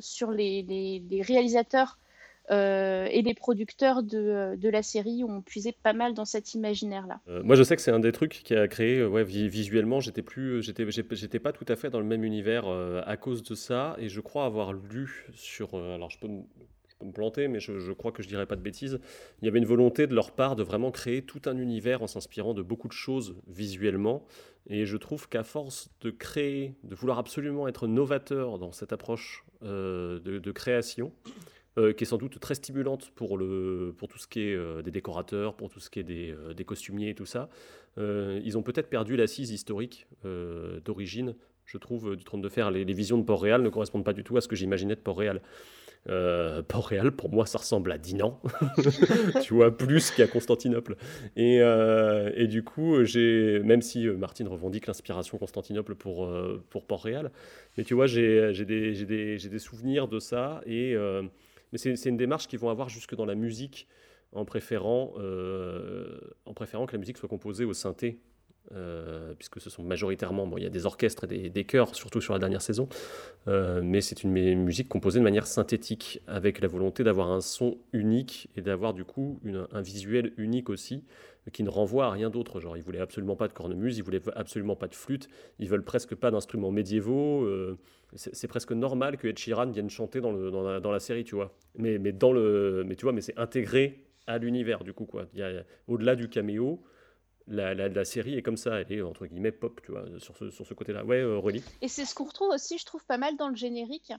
sur les, les, réalisateurs et les producteurs de, de, la série ont puisé pas mal dans cet imaginaire-là. moi, je sais que c'est un des trucs qui a créé, ouais, visuellement, j'étais plus, j'étais pas tout à fait dans le même univers à cause de ça, et je crois avoir lu sur, alors je peux me planter, mais je, crois que je dirais pas de bêtises. Il y avait une volonté de leur part de vraiment créer tout un univers en s'inspirant de beaucoup de choses visuellement. Et je trouve qu'à force de créer, de vouloir absolument être novateur dans cette approche euh, de, création, euh, qui est sans doute très stimulante pour, le, pour tout ce qui est euh, des décorateurs, pour tout ce qui est des, des costumiers et tout ça, ils ont peut-être perdu l'assise historique d'origine je trouve, du Trône de Fer. Les, les, visions de Port-Réal ne correspondent pas du tout à ce que j'imaginais de Port-Réal. Euh, Port-Réal, pour moi, ça ressemble à Dinan, *laughs* tu vois, plus qu'à Constantinople. Et, euh, du coup, j'ai, même si euh, Martine revendique l'inspiration Constantinople pour, pour Port-Réal, mais tu vois, j'ai, des, des, des, souvenirs de ça. Et, mais c'est, une démarche qu'ils vont avoir jusque dans la musique, en préférant, en préférant que la musique soit composée au synthé euh, puisque ce sont majoritairement, bon, il y a des orchestres et des, chœurs, surtout sur la dernière saison, euh, mais c'est une musique composée de manière synthétique, avec la volonté d'avoir un son unique et d'avoir du coup un visuel unique aussi, qui ne renvoie à rien d'autre. Genre, ils voulaient absolument pas de cornemuse, ils voulaient absolument pas de flûte, ils veulent presque pas d'instruments médiévaux. Euh, c'est presque normal que Ed Sheeran vienne chanter dans, le, dans, la, série, tu vois. Mais, mais, dans le, mais tu vois, mais c'est intégré à l'univers, du coup, quoi. Au-delà du caméo, la, série est comme ça, elle est entre guillemets pop, tu vois, sur ce, côté-là. Ouais, euh, Et c'est ce qu'on retrouve aussi, je trouve, pas mal dans le générique.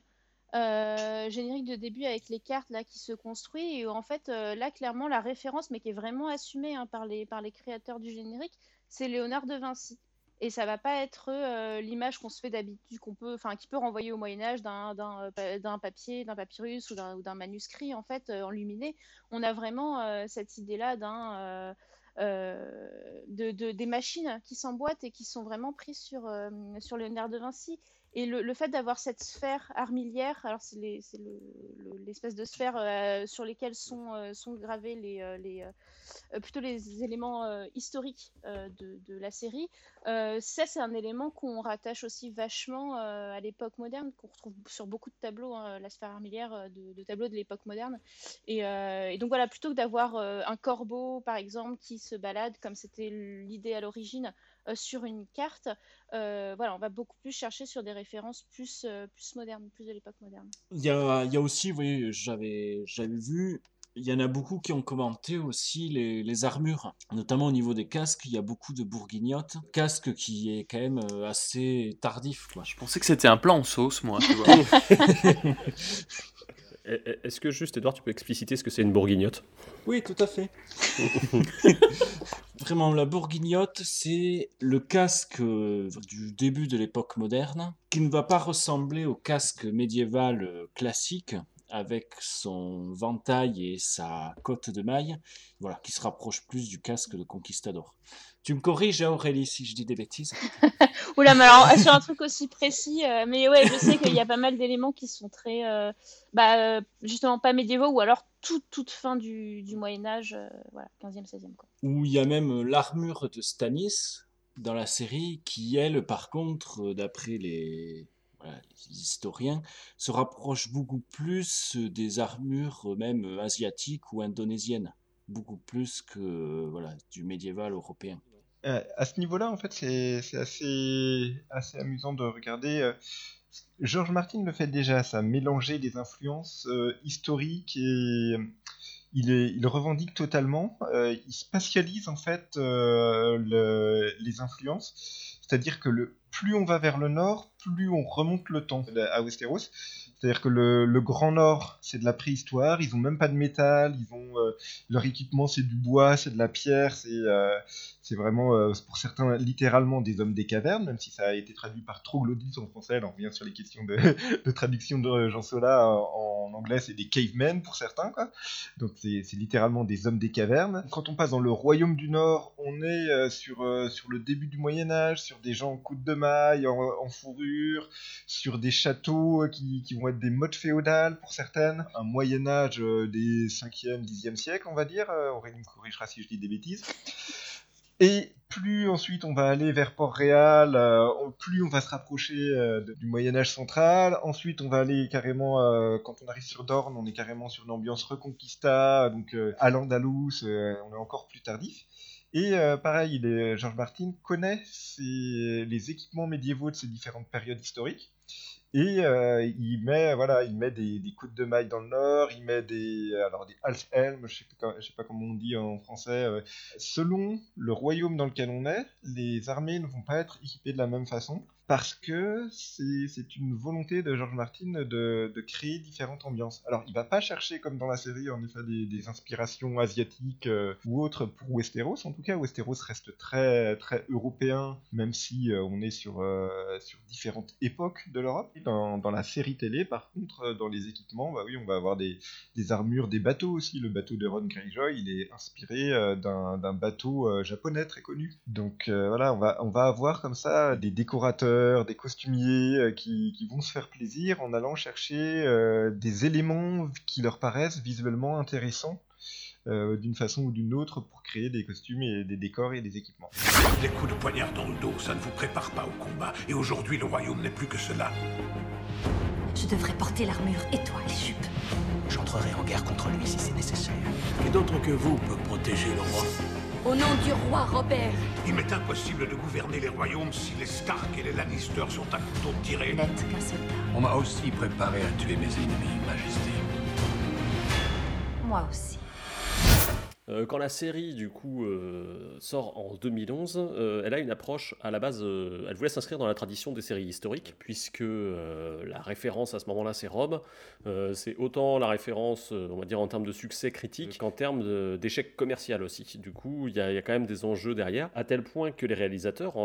Euh, générique de début avec les cartes là qui se construit et en fait euh, là clairement la référence mais qui est vraiment assumée hein, par, les, par les créateurs du générique c'est Léonard de Vinci et ça va pas être euh, l'image qu'on se fait d'habitude qu'on peut enfin qui peut renvoyer au Moyen Âge d'un papier d'un papyrus ou d'un manuscrit en fait enluminé on a vraiment cette idée là d'un euh, de, des machines qui s'emboîtent et qui sont vraiment prises sur, euh, sur le nerf de Vinci. Et le, fait d'avoir cette sphère armilière, alors c'est l'espèce de sphère euh, sur lesquelles sont, euh, gravés les, euh, plutôt les éléments historiques de, la série, ça c'est un élément qu'on rattache aussi vachement à l'époque moderne, qu'on retrouve sur beaucoup de tableaux, hein, la sphère armilière de, tableaux de l'époque moderne. Et, et, donc voilà, plutôt que d'avoir un corbeau par exemple qui se balade comme c'était l'idée à l'origine, sur une carte, euh, voilà, on va beaucoup plus chercher sur des références plus, euh, plus modernes, plus de l'époque moderne. Il y a, y a, aussi, oui, j'avais vu, il y en a beaucoup qui ont commenté aussi les, les, armures, notamment au niveau des casques. Il y a beaucoup de bourguignottes, casque qui est quand même assez tardif. Quoi. Je pensais que c'était un plan en sauce, moi. Tu vois. *laughs* *laughs* Est-ce que juste, Edouard, tu peux expliciter ce que c'est une bourguignotte? Oui, tout à fait. *laughs* Vraiment, la bourguignotte, c'est le casque euh, du début de l'époque moderne, qui ne va pas ressembler au casque médiéval euh, classique, avec son ventail et sa cotte de maille, voilà, qui se rapproche plus du casque de conquistador. Tu me corriges, hein, Aurélie, si je dis des bêtises. *laughs* Oula, mais alors, sur un truc aussi précis, euh, mais ouais, je sais qu'il y a pas mal d'éléments qui sont très, euh, bah, euh, justement pas médiévaux, ou alors toute fin du, Moyen-Âge, voilà, 15e, 16e. Quoi. Où il y a même l'armure de Stanis dans la série, qui, elle, par contre, d'après les, historiens, se rapproche beaucoup plus des armures même asiatiques ou indonésiennes beaucoup plus que voilà, du médiéval européen. Euh, à ce niveau-là, en fait, c'est assez, assez amusant de regarder. Euh, George Martin le fait déjà, ça, mélanger des influences euh, historiques et il, est, il revendique totalement. il spatialise en fait les influences. C'est-à-dire que le, plus on va vers le nord, plus on remonte le temps à Westeros. C'est-à-dire que le, Grand Nord, c'est de la préhistoire, ils ont même pas de métal, ils ont leur équipement c'est du bois, c'est de la pierre, c'est c'est vraiment, euh, pour certains, littéralement des hommes des cavernes, même si ça a été traduit par troglodytes en français. Là, on revient sur les questions de, *laughs* traduction de Jean Sola en, anglais, c'est des cavemen pour certains. Donc, c'est littéralement des hommes des cavernes. Quand on passe dans le royaume du Nord, on est euh, sur, euh, le début du Moyen-Âge, sur des gens en coude de maille, en, fourrure, sur des châteaux qui, qui, vont être des modes féodales pour certaines. Un Moyen-Âge des 5e, 10e siècle, on va dire. Aurélie me corrigera si je dis des bêtises. Et plus ensuite on va aller vers Port-Réal, euh, plus on va se rapprocher euh, du Moyen Âge central. Ensuite on va aller carrément, euh, quand on arrive sur Dorne, on est carrément sur une ambiance Reconquista, donc à l'Andalous, on est encore plus tardif. Et pareil, George Martin connaît les équipements médiévaux de ces différentes périodes historiques. Et euh, il met, voilà, il met des, des coups de maille dans le nord, il met des, alors des Halfhelm, je sais pas comment on dit en français. Euh. selon le royaume dans lequel on est, les armées ne vont pas être équipées de la même façon parce que c'est une volonté de George Martin de, créer différentes ambiances. Alors, il va pas chercher, comme dans la série, en effet, des, inspirations asiatiques euh, ou autres pour Westeros. En tout cas, Westeros reste très, très européen, même si euh, on est sur, euh, sur différentes époques de l'Europe. Dans, dans, la série télé, par contre, dans les équipements, bah oui, on va avoir des, des armures, des bateaux aussi. Le bateau de Ron Greyjoy, il est inspiré d'un bateau japonais très connu. Donc voilà, on va, on va avoir comme ça des décorateurs des costumiers euh, qui, vont se faire plaisir en allant chercher euh, des éléments qui leur paraissent visuellement intéressants euh, d'une façon ou d'une autre pour créer des costumes et des décors et des équipements. Les coups de poignard dans le dos, ça ne vous prépare pas au combat. Et aujourd'hui, le royaume n'est plus que cela. Je devrais porter l'armure et toi les jupes. J'entrerai en guerre contre lui si c'est nécessaire. Qui d'autre que vous peut protéger le roi au nom du roi Robert. Il m'est impossible de gouverner les royaumes si les Stark et les Lannister sont à couteau tiré. N'êtes qu'un soldat. On m'a aussi préparé à tuer mes ennemis, Majesté. Moi aussi. Euh, quand la série du coup euh, sort en 2011, euh, elle a une approche à la base, elle voulait s'inscrire dans la tradition des séries historiques, puisque la référence à ce moment-là c'est Rome, c'est autant la référence, on va dire en termes de succès critique qu'en termes d'échec commercial aussi. Du coup, il y, a quand même des enjeux derrière, à tel point que les réalisateurs,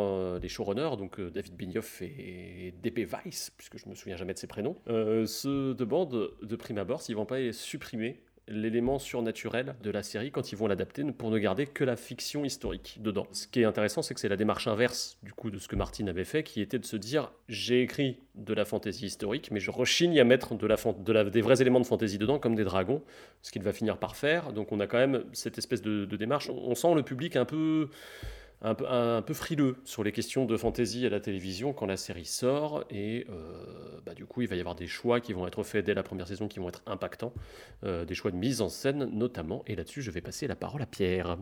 les showrunners, donc David Benioff et, DP Weiss, puisque je me souviens jamais de ses prénoms, se demandent de prime abord s'ils vont pas supprimer l'élément surnaturel de la série quand ils vont l'adapter pour ne garder que la fiction historique dedans. Ce qui est intéressant, c'est que c'est la démarche inverse du coup de ce que Martin avait fait, qui était de se dire j'ai écrit de la fantaisie historique, mais je rechigne à mettre de la, de des vrais éléments de fantaisie dedans, comme des dragons, ce qu'il va finir par faire. Donc on a quand même cette espèce de démarche. On sent le public un peu un peu, un peu, frileux sur les questions de fantasy à la télévision quand la série sort. Et euh, bah, du coup, il va y avoir des choix qui vont être faits dès la première saison qui vont être impactants. Euh, des choix de mise en scène notamment. Et là-dessus, je vais passer la parole à Pierre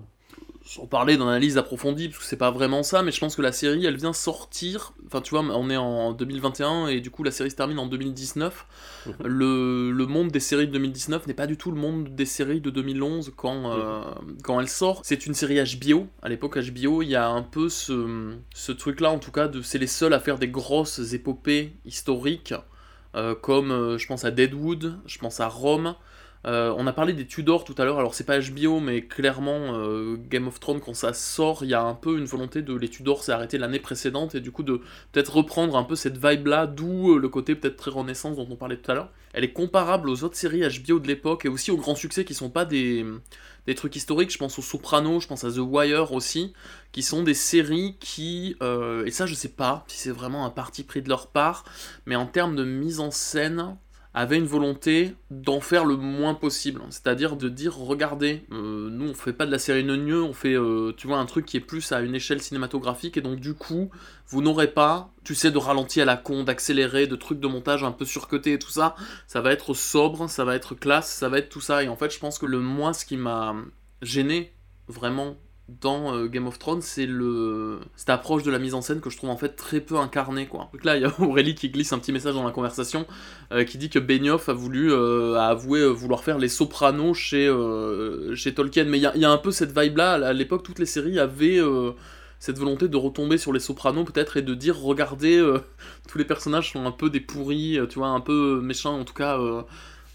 sans parler d'analyse approfondie, parce que c'est pas vraiment ça, mais je pense que la série, elle vient sortir. Enfin, tu vois, on est en 2021 et du coup, la série se termine en 2019. Mhm. le, le, monde des séries de 2019 n'est pas du tout le monde des séries de 2011 quand, euh, quand elle sort. C'est une série HBO. À l'époque, HBO, il y a un peu ce, truc-là, en tout cas, de c'est les seuls à faire des grosses épopées historiques, euh, comme euh, je pense à Deadwood, je pense à Rome. Euh, on a parlé des Tudors tout à l'heure, alors c'est pas HBO, mais clairement, Game of Thrones, quand ça sort, il y a un peu une volonté de les Tudors s'est arrêté l'année précédente, et du coup de peut-être reprendre un peu cette vibe-là, d'où le côté peut-être très renaissance dont on parlait tout à l'heure. Elle est comparable aux autres séries HBO de l'époque, et aussi aux grands succès qui sont pas des, des trucs historiques, je pense aux Sopranos, je pense à The Wire aussi, qui sont des séries qui, et ça je sais pas si c'est vraiment un parti pris de leur part, mais en termes de mise en scène, avait une volonté d'en faire le moins possible. C'est-à-dire de dire, regardez, euh, nous on fait pas de la série Neuneux, on fait, euh, tu vois, un truc qui est plus à une échelle cinématographique, et donc du coup, vous n'aurez pas, tu sais, de ralenti à la con, d'accélérer, de trucs de montage un peu surcoté et tout ça. Ça va être sobre, ça va être classe, ça va être tout ça. Et en fait, je pense que le moins, ce qui m'a gêné vraiment dans euh, Game of Thrones, c'est le cette approche de la mise en scène que je trouve en fait très peu incarnée quoi. Donc là, il y a *laughs* Aurélie qui glisse un petit message dans la conversation euh, qui dit que Benioff a voulu euh, a avoué vouloir faire les Sopranos chez chez Tolkien, mais il y, y, a un peu cette vibe là. À l'époque, toutes les séries avaient cette volonté de retomber sur les Sopranos peut-être et de dire regardez *laughs* tous les personnages sont un peu des pourris, tu vois, un peu méchants en tout cas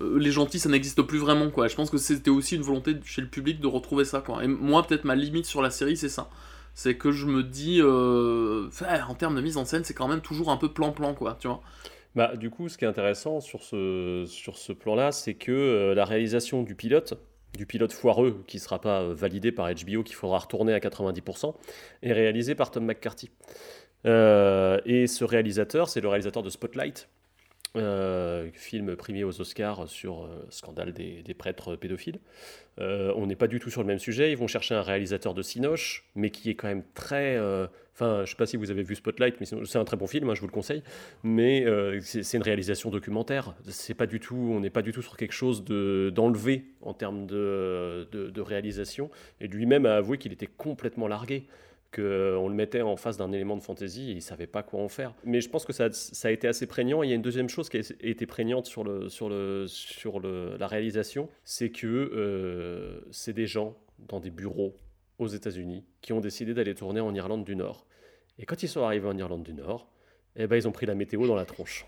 euh, les gentils ça n'existe plus vraiment quoi. Je pense que c'était aussi une volonté chez le public de retrouver ça quoi. Et moi peut-être ma limite sur la série c'est ça. C'est que je me dis, euh, en termes de mise en scène, c'est quand même toujours un peu plan-plan quoi, tu vois. Bah, du coup, ce qui est intéressant sur ce, sur ce plan-là, c'est que euh, la réalisation du pilote, du pilote foireux qui ne sera pas validé par HBO, qu'il faudra retourner à 90%, est réalisée par Tom McCarthy. et ce réalisateur, c'est le réalisateur de Spotlight, euh, film primé aux Oscars sur euh, scandale des, prêtres pédophiles. Euh, on n'est pas du tout sur le même sujet. Ils vont chercher un réalisateur de Cinoche, mais qui est quand même très. Enfin, je ne sais pas si vous avez vu Spotlight, mais c'est un très bon film, hein, je vous le conseille. Mais c'est une réalisation documentaire. C'est pas du tout. On n'est pas du tout sur quelque chose d'enlevé en termes de, de réalisation. Et lui-même a avoué qu'il était complètement largué qu'on euh, le mettait en face d'un élément de fantasy et il ne savait pas quoi en faire. Mais je pense que ça, a été assez prégnant. il y a une deuxième chose qui a été prégnante sur, la réalisation, c'est que euh, c'est des gens dans des bureaux aux États-Unis qui ont décidé d'aller tourner en Irlande du Nord. Et quand ils sont arrivés en Irlande du Nord, eh ben, ils ont pris la météo dans la tronche.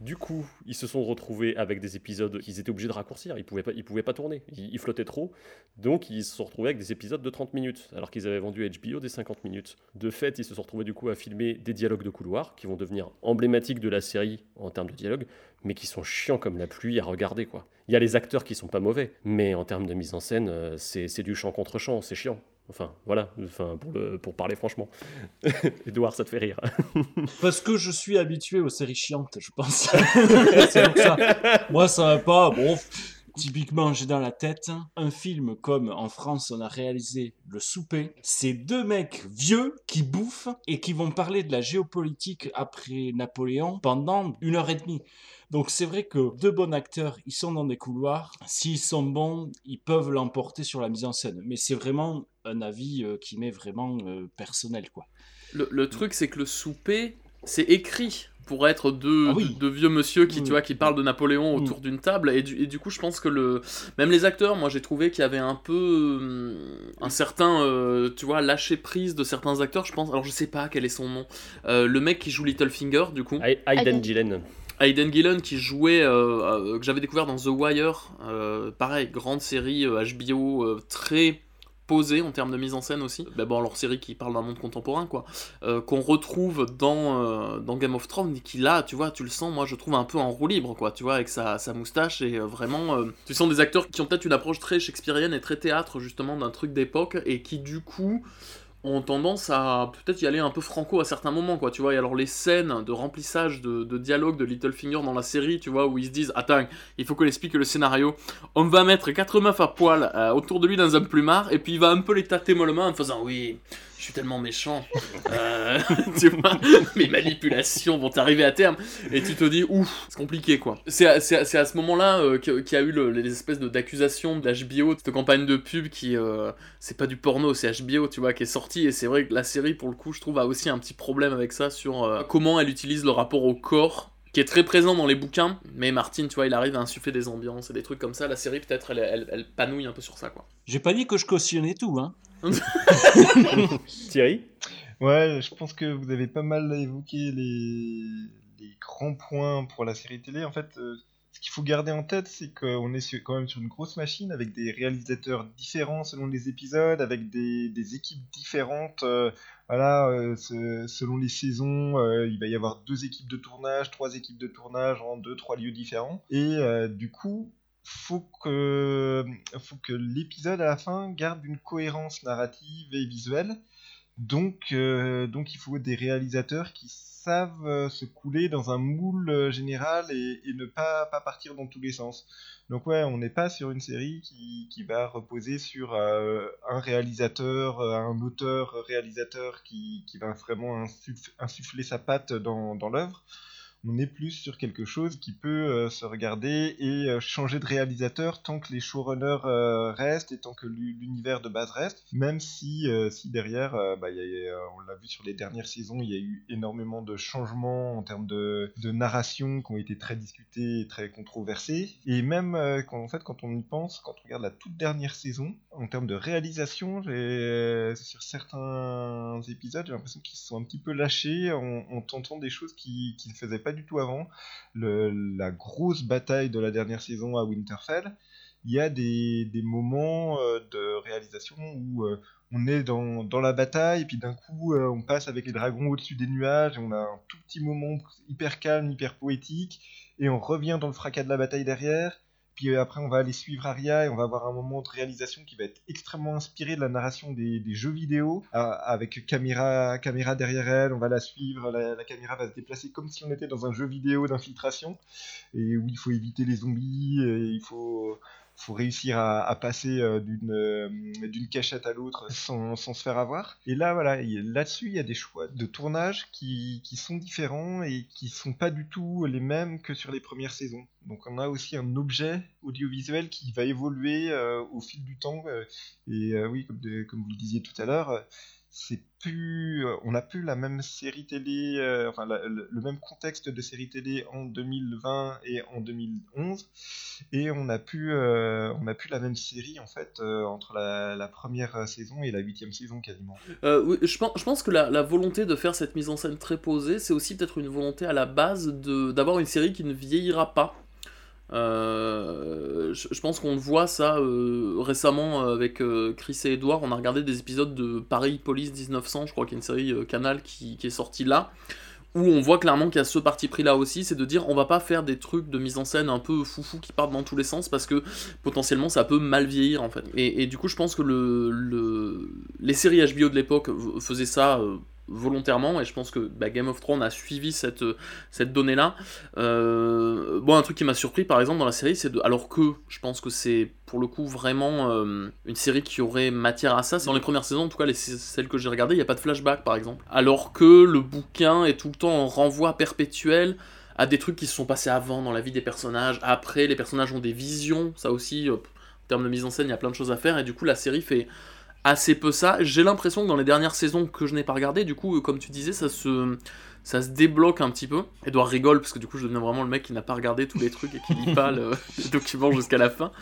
Du coup, ils se sont retrouvés avec des épisodes qu'ils étaient obligés de raccourcir. Ils pouvaient pouvaient pas tourner. Ils, flottaient trop. Donc, ils se sont retrouvés avec des épisodes de 30 minutes, alors qu'ils avaient vendu HBO des 50 minutes. De fait, ils se sont retrouvés du coup à filmer des dialogues de couloir qui vont devenir emblématiques de la série en termes de dialogue, mais qui sont chiants comme la pluie à regarder. quoi. Il y a les acteurs qui sont pas mauvais, mais en termes de mise en scène, euh, c'est du chant contre chant, c'est chiant. Enfin, voilà, enfin, pour, pour parler franchement. *laughs* Edouard, ça te fait rire. *laughs* Parce que je suis habitué aux séries chiantes, je pense. *laughs* Moi, ça va pas. Bon, typiquement, j'ai dans la tête un film comme en France, on a réalisé Le Souper. C'est deux mecs vieux qui bouffent et qui vont parler de la géopolitique après Napoléon pendant une heure et demie. Donc c'est vrai que deux bons acteurs, ils sont dans des couloirs. S'ils sont bons, ils peuvent l'emporter sur la mise en scène. Mais c'est vraiment un avis euh, qui m'est vraiment euh, personnel, quoi. Le, truc, c'est que le souper, c'est écrit pour être deux, ah vieux monsieur qui, tu vois, qui parlent de Napoléon mm. autour d'une table. Et du, et du, coup, je pense que le, même les acteurs, moi, j'ai trouvé qu'il y avait un peu hum, un certain, euh, tu vois, lâcher prise de certains acteurs. Je pense, alors je sais pas quel est son nom. le mec qui joue Littlefinger, du coup. Aiden Gillen. Aiden Gillen qui jouait, que j'avais découvert dans The Wire, pareil, grande série HBO, très posé en termes de mise en scène aussi. Bon, leur série qui parle d'un monde contemporain, quoi. Euh, qu'on retrouve dans, euh, dans Game of Thrones, qui là, tu vois, tu le sens, moi je trouve un peu en roue libre, quoi, tu vois, avec sa, sa moustache et euh, vraiment. tu sens des acteurs qui ont peut-être une approche très shakespearienne et très théâtre, justement, d'un truc d'époque et qui, du coup ont tendance à peut-être y aller un peu franco à certains moments, quoi, tu vois. Et alors les scènes de remplissage de, de dialogue de Littlefinger dans la série, tu vois, où ils se disent, attends, il faut qu'on explique le scénario. On va mettre quatre meufs à poil euh, autour de lui dans un plumard, et puis il va un peu les tâter mollement en faisant, oui, je suis tellement méchant. Euh, *laughs* tu vois, mes manipulations vont arriver à terme. Et tu te dis, ouf, c'est compliqué quoi. C'est à, ce moment-là euh, qu'il y a eu les espèces d'accusations d'HBO, de cette campagne de pub qui. Euh, c'est pas du porno, c'est HBO, tu vois, qui est sorti. Et c'est vrai que la série, pour le coup, je trouve, a aussi un petit problème avec ça sur comment elle utilise le rapport au corps qui est très présent dans les bouquins, mais Martin, tu vois, il arrive à insuffler des ambiances et des trucs comme ça. La série, peut-être, elle, elle, panouille un peu sur ça, quoi. J'ai pas dit que je cautionnais tout, hein. *laughs* Thierry? Ouais, je pense que vous avez pas mal évoqué les, les grands points pour la série télé. En fait, euh, ce qu'il faut garder en tête, c'est qu'on est quand même sur une grosse machine avec des réalisateurs différents selon les épisodes, avec des, équipes différentes. Euh, voilà, euh, selon les saisons, euh, il va y avoir deux équipes de tournage, trois équipes de tournage en deux, trois lieux différents. Et du coup, faut faut que l'épisode à la fin garde une cohérence narrative et visuelle. Donc, donc il faut des réalisateurs qui savent euh, se couler dans un moule euh, général et, ne pas, pas, partir dans tous les sens. Donc ouais, on n'est pas sur une série qui, va reposer sur euh, un réalisateur, un auteur-réalisateur qui, qui, va vraiment insuffler sa patte dans l'œuvre on est plus sur quelque chose qui peut euh, se regarder et euh, changer de réalisateur tant que les showrunners euh, restent et tant que l'univers de base reste, même si, si derrière, bah, on l'a vu sur les dernières saisons, il y a eu énormément de changements en termes de, narration qui ont été très discutés et très controversés. Et même quand, en fait, quand on y pense, quand on regarde la toute dernière saison, en termes de réalisation, sur certains épisodes, j'ai l'impression qu'ils se sont un petit peu lâchés en, tentant des choses qui ne faisaient pas du tout avant. la grosse bataille de la dernière saison à Winterfell, il y a des, moments euh, de réalisation où euh, on est dans, la bataille, et puis d'un coup, euh, on passe avec les dragons au-dessus des nuages, et on a un tout petit moment hyper calme, hyper poétique, et on revient dans le fracas de la bataille derrière, puis euh, après, on va aller suivre Aria et on va avoir un moment de réalisation qui va être extrêmement inspiré de la narration des, jeux vidéo, euh, avec caméra, caméra derrière elle. On va la suivre, la, caméra va se déplacer comme si on était dans un jeu vidéo d'infiltration, et où il faut éviter les zombies, et il faut faut réussir à, passer euh, euh, d'une cachette à l'autre sans, se faire avoir. Et là, voilà, là-dessus, il y a des choix de tournage qui, sont différents et qui sont pas du tout les mêmes que sur les premières saisons. Donc on a aussi un objet audiovisuel qui va évoluer euh, au fil du temps. et oui, comme, vous le disiez tout à l'heure, c'est plus, euh, on n'a plus la même série télé, euh, enfin le, même contexte de série télé en 2020 et en 2011, et on n'a plus, euh, on a plus la même série en fait entre la, première saison et la huitième saison quasiment. oui, je pense, je pense que la, la, volonté de faire cette mise en scène très posée, c'est aussi peut-être une volonté à la base de d'avoir une série qui ne vieillira pas. Euh, je, pense qu'on voit ça euh, récemment avec euh, Chris et Edouard. On a regardé des épisodes de Paris Police 1900, je crois qu'il y a une série Canal qui, est sortie là, où on voit clairement qu'il y a ce parti pris là aussi, c'est de dire on va pas faire des trucs de mise en scène un peu foufou qui partent dans tous les sens parce que potentiellement ça peut mal vieillir en fait. Et, du coup, je pense que le, les séries HBO de l'époque faisaient ça volontairement et je pense que bah, Game of Thrones a suivi cette, cette donnée là euh, bon un truc qui m'a surpris par exemple dans la série c'est de alors que je pense que c'est pour le coup vraiment euh, une série qui aurait matière à ça dans les premières saisons en tout cas les, celles que j'ai regardées il n'y a pas de flashback par exemple. Alors que le bouquin est tout le temps en renvoi perpétuel à des trucs qui se sont passés avant dans la vie des personnages après les personnages ont des visions ça aussi en termes de mise en scène il y a plein de choses à faire et du coup la série fait assez peu ça. J'ai l'impression que dans les dernières saisons que je n'ai pas regardé, du coup, comme tu disais, ça se, ça se débloque un petit peu. Edouard rigole parce que du coup, je deviens vraiment le mec qui n'a pas regardé tous les trucs et qui lit pas *laughs* le, le document jusqu'à la fin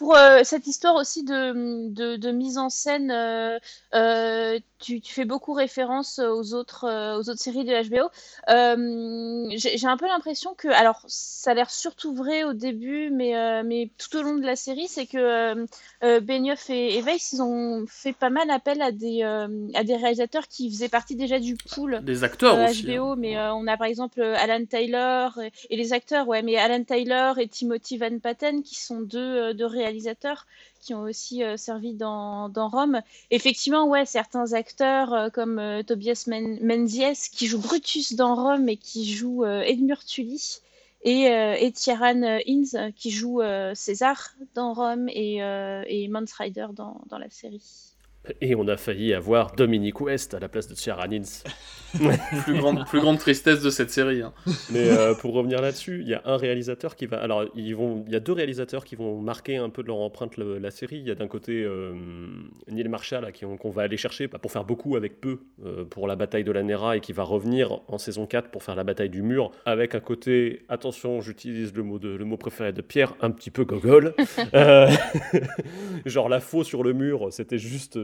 pour euh, cette histoire aussi de, de, mise en scène, euh, euh, tu, tu, fais beaucoup référence aux autres, aux autres séries de HBO. J'ai un peu l'impression que, alors ça a l'air surtout vrai au début, mais, mais tout au long de la série, c'est que Benioff et, et Weiss, ils ont fait pas mal appel à des, à des réalisateurs qui faisaient partie déjà du pool. Des acteurs aussi, HBO, hein. mais on a par exemple Alan Taylor et, les acteurs, ouais, mais Alan Taylor et Timothy Van Patten qui sont deux, deux réalisateurs qui ont aussi euh, servi dans, dans, Rome. Effectivement, ouais, certains acteurs euh, comme euh, Tobias Menzies qui joue Brutus dans Rome et qui joue Edmure Tully et, et Tieran Hinz qui joue César dans Rome et, et Mans dans, dans la série. Et on a failli avoir Dominique West à la place de Charanins. *laughs* plus, grande, plus grande tristesse de cette série. Hein. Mais euh, pour revenir là-dessus, il y a un réalisateur qui va. Alors, ils vont... il y a deux réalisateurs qui vont marquer un peu de leur empreinte la série. Il y a d'un côté euh, Neil Marshall, qu'on va aller chercher bah, pour faire beaucoup avec peu euh, pour la bataille de la Nera et qui va revenir en saison 4 pour faire la bataille du mur. Avec un côté, attention, j'utilise le mot, de, le mot préféré de Pierre, un petit peu gogol. *laughs* *laughs* genre la faux sur le mur, c'était juste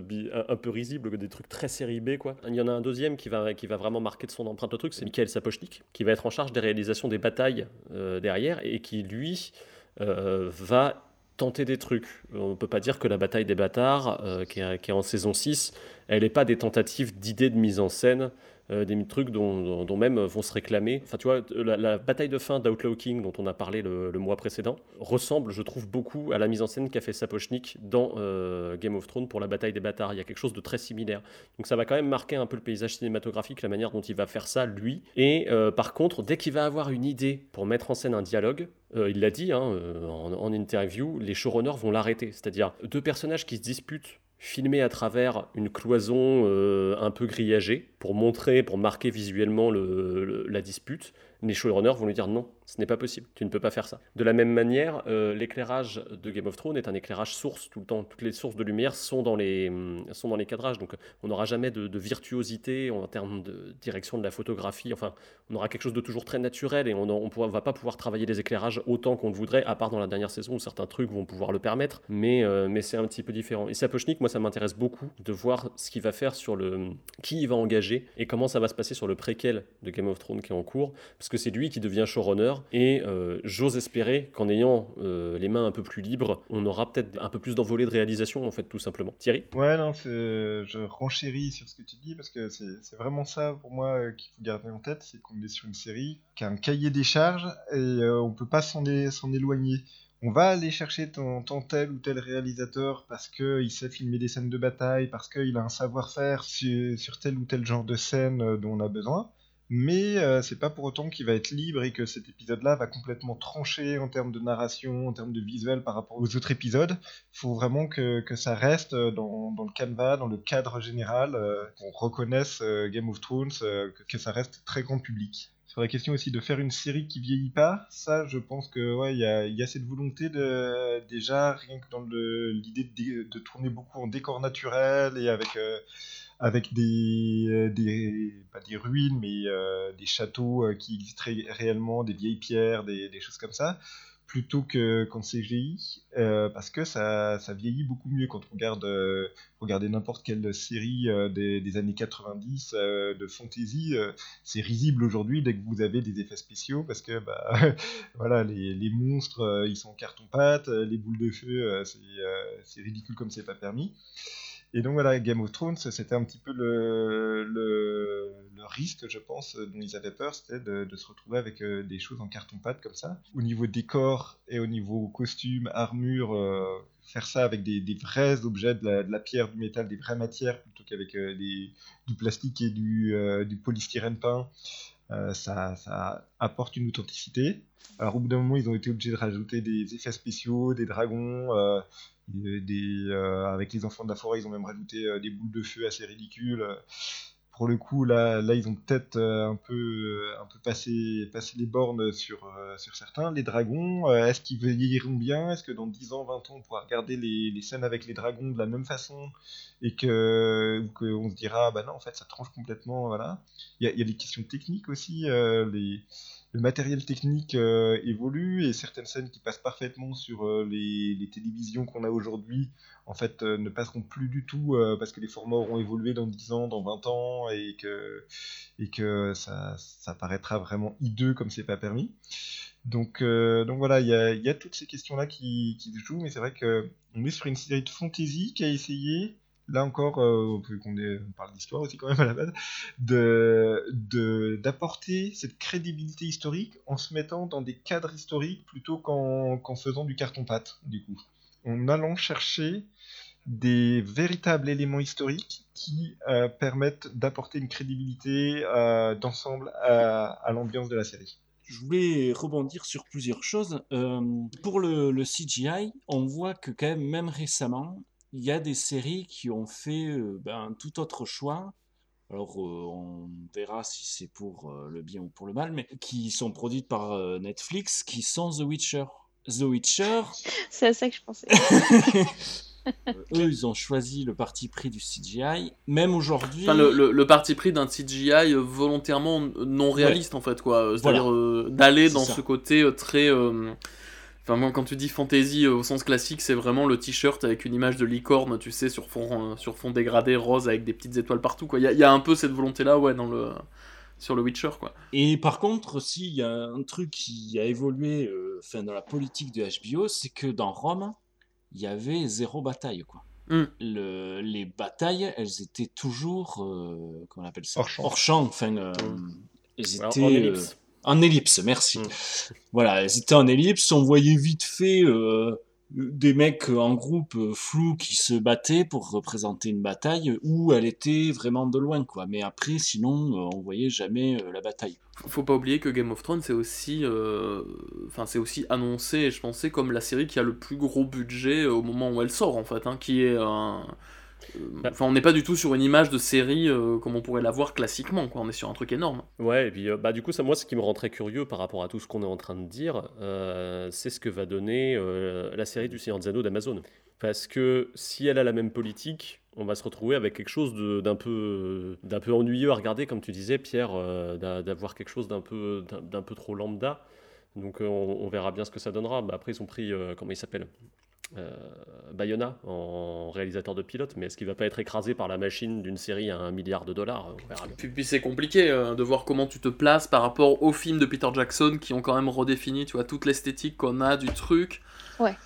un, peu risibles, des trucs très série B. Quoi. Il y en a un deuxième qui va, qui va vraiment marquer de son empreinte le truc, c'est Michael Sapochnik, qui va être en charge des réalisations des batailles derrière et qui, lui, va tenter des trucs. On ne peut pas dire que la bataille des bâtards, qui, est, qui, est, en saison 6, elle n'est pas des tentatives d'idées de mise en scène euh, des trucs dont, même vont se réclamer. Enfin, tu vois, la, bataille de fin d'Outlaw King, dont on a parlé le, mois précédent, ressemble, je trouve, beaucoup à la mise en scène qu'a fait Sapochnik dans euh, Game of Thrones pour la bataille des bâtards. Il y a quelque chose de très similaire. Donc ça va quand même marquer un peu le paysage cinématographique, la manière dont il va faire ça, lui. Et euh, par contre, dès qu'il va avoir une idée pour mettre en scène un dialogue, il l'a dit hein, en, en interview, les showrunners vont l'arrêter. C'est-à-dire deux personnages qui se disputent filmé à travers une cloison euh, un peu grillagée pour montrer, pour marquer visuellement la dispute. Les showrunners vont lui dire non, ce n'est pas possible, tu ne peux pas faire ça. De la même manière, euh, l'éclairage de Game of Thrones est un éclairage source tout le temps. Toutes les sources de lumière sont dans les, mm, sont dans les cadrages, donc on n'aura jamais de, virtuosité en termes de direction de la photographie. Enfin, on aura quelque chose de toujours très naturel et on ne va pas pouvoir travailler les éclairages autant qu'on le voudrait, à part dans la dernière saison où certains trucs vont pouvoir le permettre, mais, euh, mais c'est un petit peu différent. Et Sapochnik, moi, ça m'intéresse beaucoup de voir ce qu'il va faire sur le qui il va engager et comment ça va se passer sur le préquel de Game of Thrones qui est en cours, parce que c'est lui qui devient showrunner. Et euh, j'ose espérer qu'en ayant euh, les mains un peu plus libres, on aura peut-être un peu plus d'envolée de réalisation, en fait, tout simplement. Thierry? Ouais, non, je renchéris sur ce que tu dis, parce que c'est vraiment ça, pour moi, euh, qu'il faut garder en tête, c'est qu'on est sur une série qui a un cahier des charges, et on peut pas s'en éloigner. On va aller chercher ton, tel ou tel réalisateur parce qu'il sait filmer des scènes de bataille, parce qu'il a un savoir-faire sur, tel ou tel genre de scène dont on a besoin mais euh, c'est pas pour autant qu'il va être libre et que cet épisode-là va complètement trancher en termes de narration, en termes de visuel par rapport aux autres épisodes. Il faut vraiment que, que, ça reste dans, dans, le canevas, dans le cadre général, euh, qu'on reconnaisse euh, Game of Thrones, que, que, ça reste très grand public. Sur la question aussi de faire une série qui vieillit pas, ça je pense que ouais y a, y a, cette volonté de déjà rien que dans l'idée de, tourner beaucoup en décor naturel et avec avec des, euh, des pas des ruines, mais euh, des châteaux euh, qui existeraient réellement, des vieilles pierres, des, des choses comme ça, plutôt que qu'en CGI, parce que ça, ça, vieillit beaucoup mieux quand on regarde, regardez n'importe quelle série des, des, années 90 de fantasy, c'est risible aujourd'hui dès que vous avez des effets spéciaux, parce que bah, *laughs* voilà, les, les monstres, ils sont en carton-pâte, les boules de feu, c'est ridicule comme c'est pas permis. Et donc voilà, Game of Thrones, c'était un petit peu le, risque, je pense, dont ils avaient peur, c'était de, se retrouver avec euh, des choses en carton-pâte comme ça. Au niveau décor et au niveau costume, armure, euh, faire ça avec des, vrais objets, de la, pierre, du métal, des vraies matières, plutôt qu'avec euh, du plastique et du, du polystyrène peint, ça, apporte une authenticité. Alors au bout d'un moment, ils ont été obligés de rajouter des effets spéciaux, des dragons, euh, avec les enfants de la forêt, ils ont même rajouté euh, des boules de feu assez ridicules. Pour le coup, là, là ils ont peut-être euh, un peu, un peu passé, passé les bornes sur, certains. Les dragons, est-ce qu'ils vieilliront bien? Est-ce que dans 10 ans, 20 ans, on pourra regarder les, scènes avec les dragons de la même façon? Et que qu'on se dira, bah non, en fait, ça tranche complètement. Voilà. Il y a, y a, des questions techniques aussi. les le matériel technique euh, évolue et certaines scènes qui passent parfaitement sur euh, les, télévisions qu'on a aujourd'hui, en fait, euh, ne passeront plus du tout parce que les formats auront évolué dans 10 ans, dans 20 ans et que, et que ça, ça paraîtra vraiment hideux comme c'est pas permis. Donc, donc voilà, il y a, y a, toutes ces questions-là qui, qui se jouent, mais c'est vrai qu'on est sur une série de fantasy qui a essayé là encore, euh, qu'on on parle d'histoire aussi quand même à la base, de, d'apporter cette crédibilité historique en se mettant dans des cadres historiques plutôt qu'en, faisant du carton-pâte, du coup. En allant chercher des véritables éléments historiques qui euh, permettent d'apporter une crédibilité euh, d'ensemble à, l'ambiance de la série. Je voulais rebondir sur plusieurs choses. pour le, le, CGI, on voit que quand même, même récemment, il y a des séries qui ont fait euh, ben, tout autre choix. Alors, euh, on verra si c'est pour euh, le bien ou pour le mal, mais qui sont produites par Netflix, qui sont The Witcher. The Witcher. *laughs* C'est à ça que je pensais. *laughs* eux, ils ont choisi le parti pris du CGI. Même aujourd'hui. Enfin, le, parti pris d'un CGI volontairement non réaliste, en fait, quoi. C'est-à-dire d'aller dans ce côté très Enfin, moi, quand tu dis fantasy au sens classique, c'est vraiment le t-shirt avec une image de licorne, tu sais, sur fond, sur fond dégradé rose avec des petites étoiles partout, quoi. Il y, a un peu cette volonté-là, ouais, dans le sur le Witcher quoi. Et par contre aussi il y a un truc qui a évolué enfin dans la politique de HBO, c'est que dans Rome, il y avait zéro bataille quoi. Hmm. Le, les batailles, elles étaient toujours comment on appelle ça? Hors champ. Hors champ enfin elles étaient en ellipse. En ellipse, merci. Voilà, elles étaient en ellipse. On voyait vite fait euh, des mecs en groupe euh, flou qui se battaient pour représenter une bataille où elle était vraiment de loin, quoi. Mais après, sinon, euh, on voyait jamais la bataille. Faut pas oublier que Game of Thrones, c'est aussi, enfin, c'est aussi annoncé, je pensais, comme la série qui a le plus gros budget au moment où elle sort, en fait, hein, qui est un. Enfin, on n'est pas du tout sur une image de série euh, comme on pourrait l'avoir classiquement, quoi. On est sur un truc énorme. Ouais, et puis euh, bah, du coup, ça, moi, ce qui me rend très curieux par rapport à tout ce qu'on est en train de dire, euh, c'est ce que va donner la série du Seigneur des Anneaux d'Amazon. Parce que si elle a la même politique, on va se retrouver avec quelque chose d'un peu, ennuyeux à regarder, comme tu disais, Pierre, d'avoir quelque chose d'un peu, trop lambda. Donc on, verra bien ce que ça donnera. Bah, après, ils ont pris, comment il s'appelle? euh, Bayona en réalisateur de pilote, mais est-ce qu'il va pas être écrasé par la machine d'une série à un milliard de dollars On verra Puis, puis c'est compliqué euh, de voir comment tu te places par rapport aux films de Peter Jackson qui ont quand même redéfini, tu vois, toute l'esthétique qu'on a du truc. Ouais.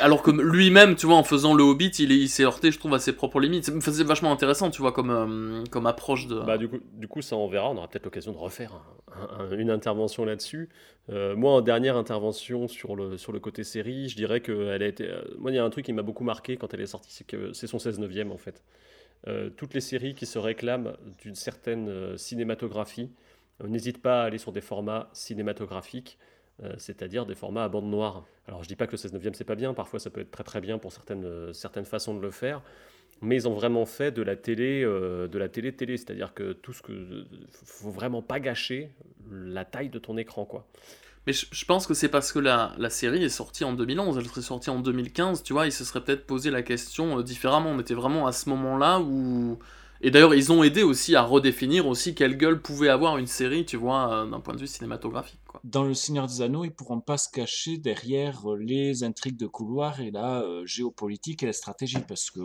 Alors que lui-même, tu vois, en faisant le Hobbit, il, s'est heurté, je trouve, à ses propres limites. C'est vachement intéressant, tu vois, comme, euh, comme approche de. Bah, du, coup, du coup, ça, on verra. On aura peut-être l'occasion de refaire une intervention là-dessus. Euh, moi, en dernière intervention sur le, côté série, je dirais qu'elle a été. Euh, moi, il y a un truc qui m'a beaucoup marqué quand elle est sortie, c'est que c'est son 16 neuvième, en fait. toutes les séries qui se réclament d'une certaine cinématographie n'hésitent pas à aller sur des formats cinématographiques. Euh, c'est-à-dire des formats à bande noire. Alors je dis pas que le 16 neuvième c'est pas bien, parfois ça peut être très très bien pour certaines, euh, certaines façons de le faire, mais ils ont vraiment fait de la télé euh, de la télé télé, c'est-à-dire que tout ce que faut vraiment pas gâcher la taille de ton écran quoi. Mais je, pense que c'est parce que la, la, série est sortie en 2011, elle serait sortie en 2015, tu vois, ils se seraient peut-être posé la question différemment. On était vraiment à ce moment-là où et d'ailleurs, ils ont aidé aussi à redéfinir aussi quelle gueule pouvait avoir une série, tu vois, euh, d'un point de vue cinématographique. Dans Le Seigneur des Anneaux, ils pourront pas se cacher derrière euh, les intrigues de couloir et la euh, géopolitique et la stratégie, parce que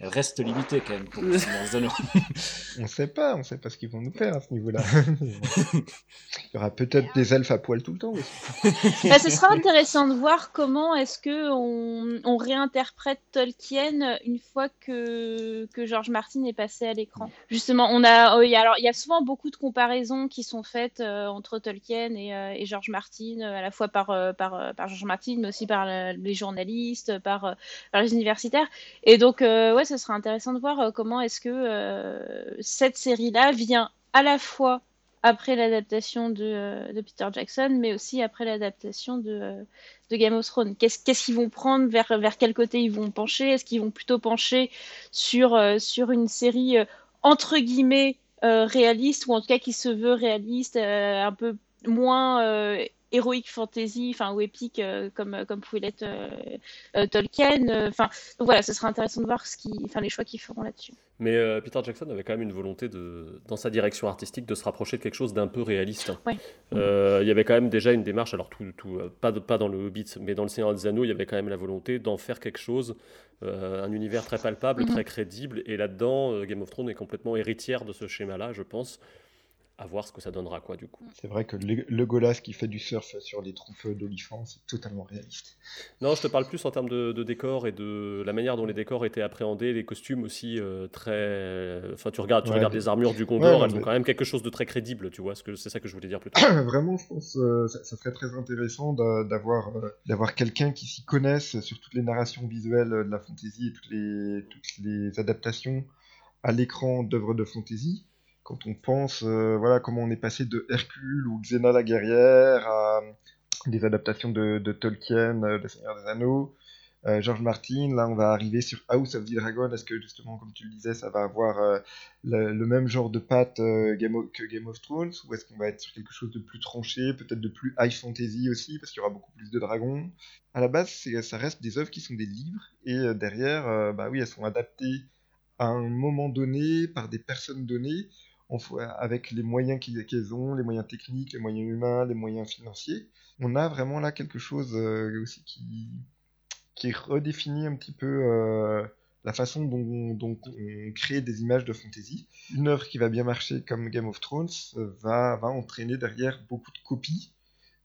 elle reste limitée quand même pour *laughs* on sait pas, on sait pas ce qu'ils vont nous faire à ce niveau-là. *laughs* Il y aura peut-être des elfes à poil tout le temps aussi. *laughs* Bah, ce sera intéressant de voir comment est-ce que on, réinterprète Tolkien une fois que, que George Martin est passé à l'écran. Justement, on a, oh, alors il y a souvent beaucoup de comparaisons qui sont faites euh, entre Tolkien et, euh, et, George Martin, euh, à la fois par, par, par George Martin, mais aussi par les journalistes, par, par les universitaires. Et donc, ouais, ce sera intéressant de voir euh, comment est-ce que euh, cette série-là vient à la fois après l'adaptation de, euh, de, Peter Jackson, mais aussi après l'adaptation de, de, Game of Thrones. Qu'est-ce qu'ils vont prendre vers, vers quel côté ils vont pencher? Est-ce qu'ils vont plutôt pencher sur, sur une série entre guillemets réaliste, ou en tout cas qui se veut réaliste, un peu moins héroïque fantasy, enfin ou épique euh, comme euh, comme pouvait l'être euh, Tolkien. Enfin voilà, ce sera intéressant de voir ce qui, enfin les choix qu'ils feront là-dessus. Mais Peter Jackson avait quand même une volonté de, dans sa direction artistique, de se rapprocher de quelque chose d'un peu réaliste. Ouais. il y avait quand même déjà une démarche, alors tout, tout pas, pas dans le Hobbit, mais dans le Seigneur des Anneaux, il y avait quand même la volonté d'en faire quelque chose, un univers très palpable, mm-hmm. très crédible. Et là-dedans, Game of Thrones est complètement héritière de ce schéma-là, je pense à voir ce que ça donnera quoi du coup. C'est vrai que le, Golas qui fait du surf sur les troupes d'olifants, c'est totalement réaliste. Non, je te parle plus en termes de, de décors et de la manière dont les décors étaient appréhendés, les costumes aussi euh, très. Enfin, tu regardes, tu regardes les armures du Gondor, elles ont quand même quelque chose de très crédible, tu vois. Que c'est ça que je voulais dire plus tôt. *coughs* Vraiment, je pense euh, ça, serait très intéressant d'avoir euh, d'avoir quelqu'un qui s'y connaisse sur toutes les narrations visuelles de la fantasy et toutes les toutes les adaptations à l'écran d'œuvres de fantasy quand on pense euh, voilà comment on est passé de Hercule ou Xena la guerrière à des adaptations de, Tolkien, euh, Le Seigneur des Anneaux, euh, George Martin, là on va arriver sur House of the Dragon, est-ce que justement comme tu le disais ça va avoir le, même genre de patte que Game of Thrones, ou est-ce qu'on va être sur quelque chose de plus tranché, peut-être de plus high fantasy aussi, parce qu'il y aura beaucoup plus de dragons? À la base ça reste des œuvres qui sont des livres, et derrière, bah oui elles sont adaptées à un moment donné par des personnes données, avec les moyens qu'elles ont, les moyens techniques, les moyens humains, les moyens financiers. On a vraiment là quelque chose aussi qui, redéfinit un petit peu la façon dont, on crée des images de fantasy. Une œuvre qui va bien marcher comme Game of Thrones va, va entraîner derrière beaucoup de copies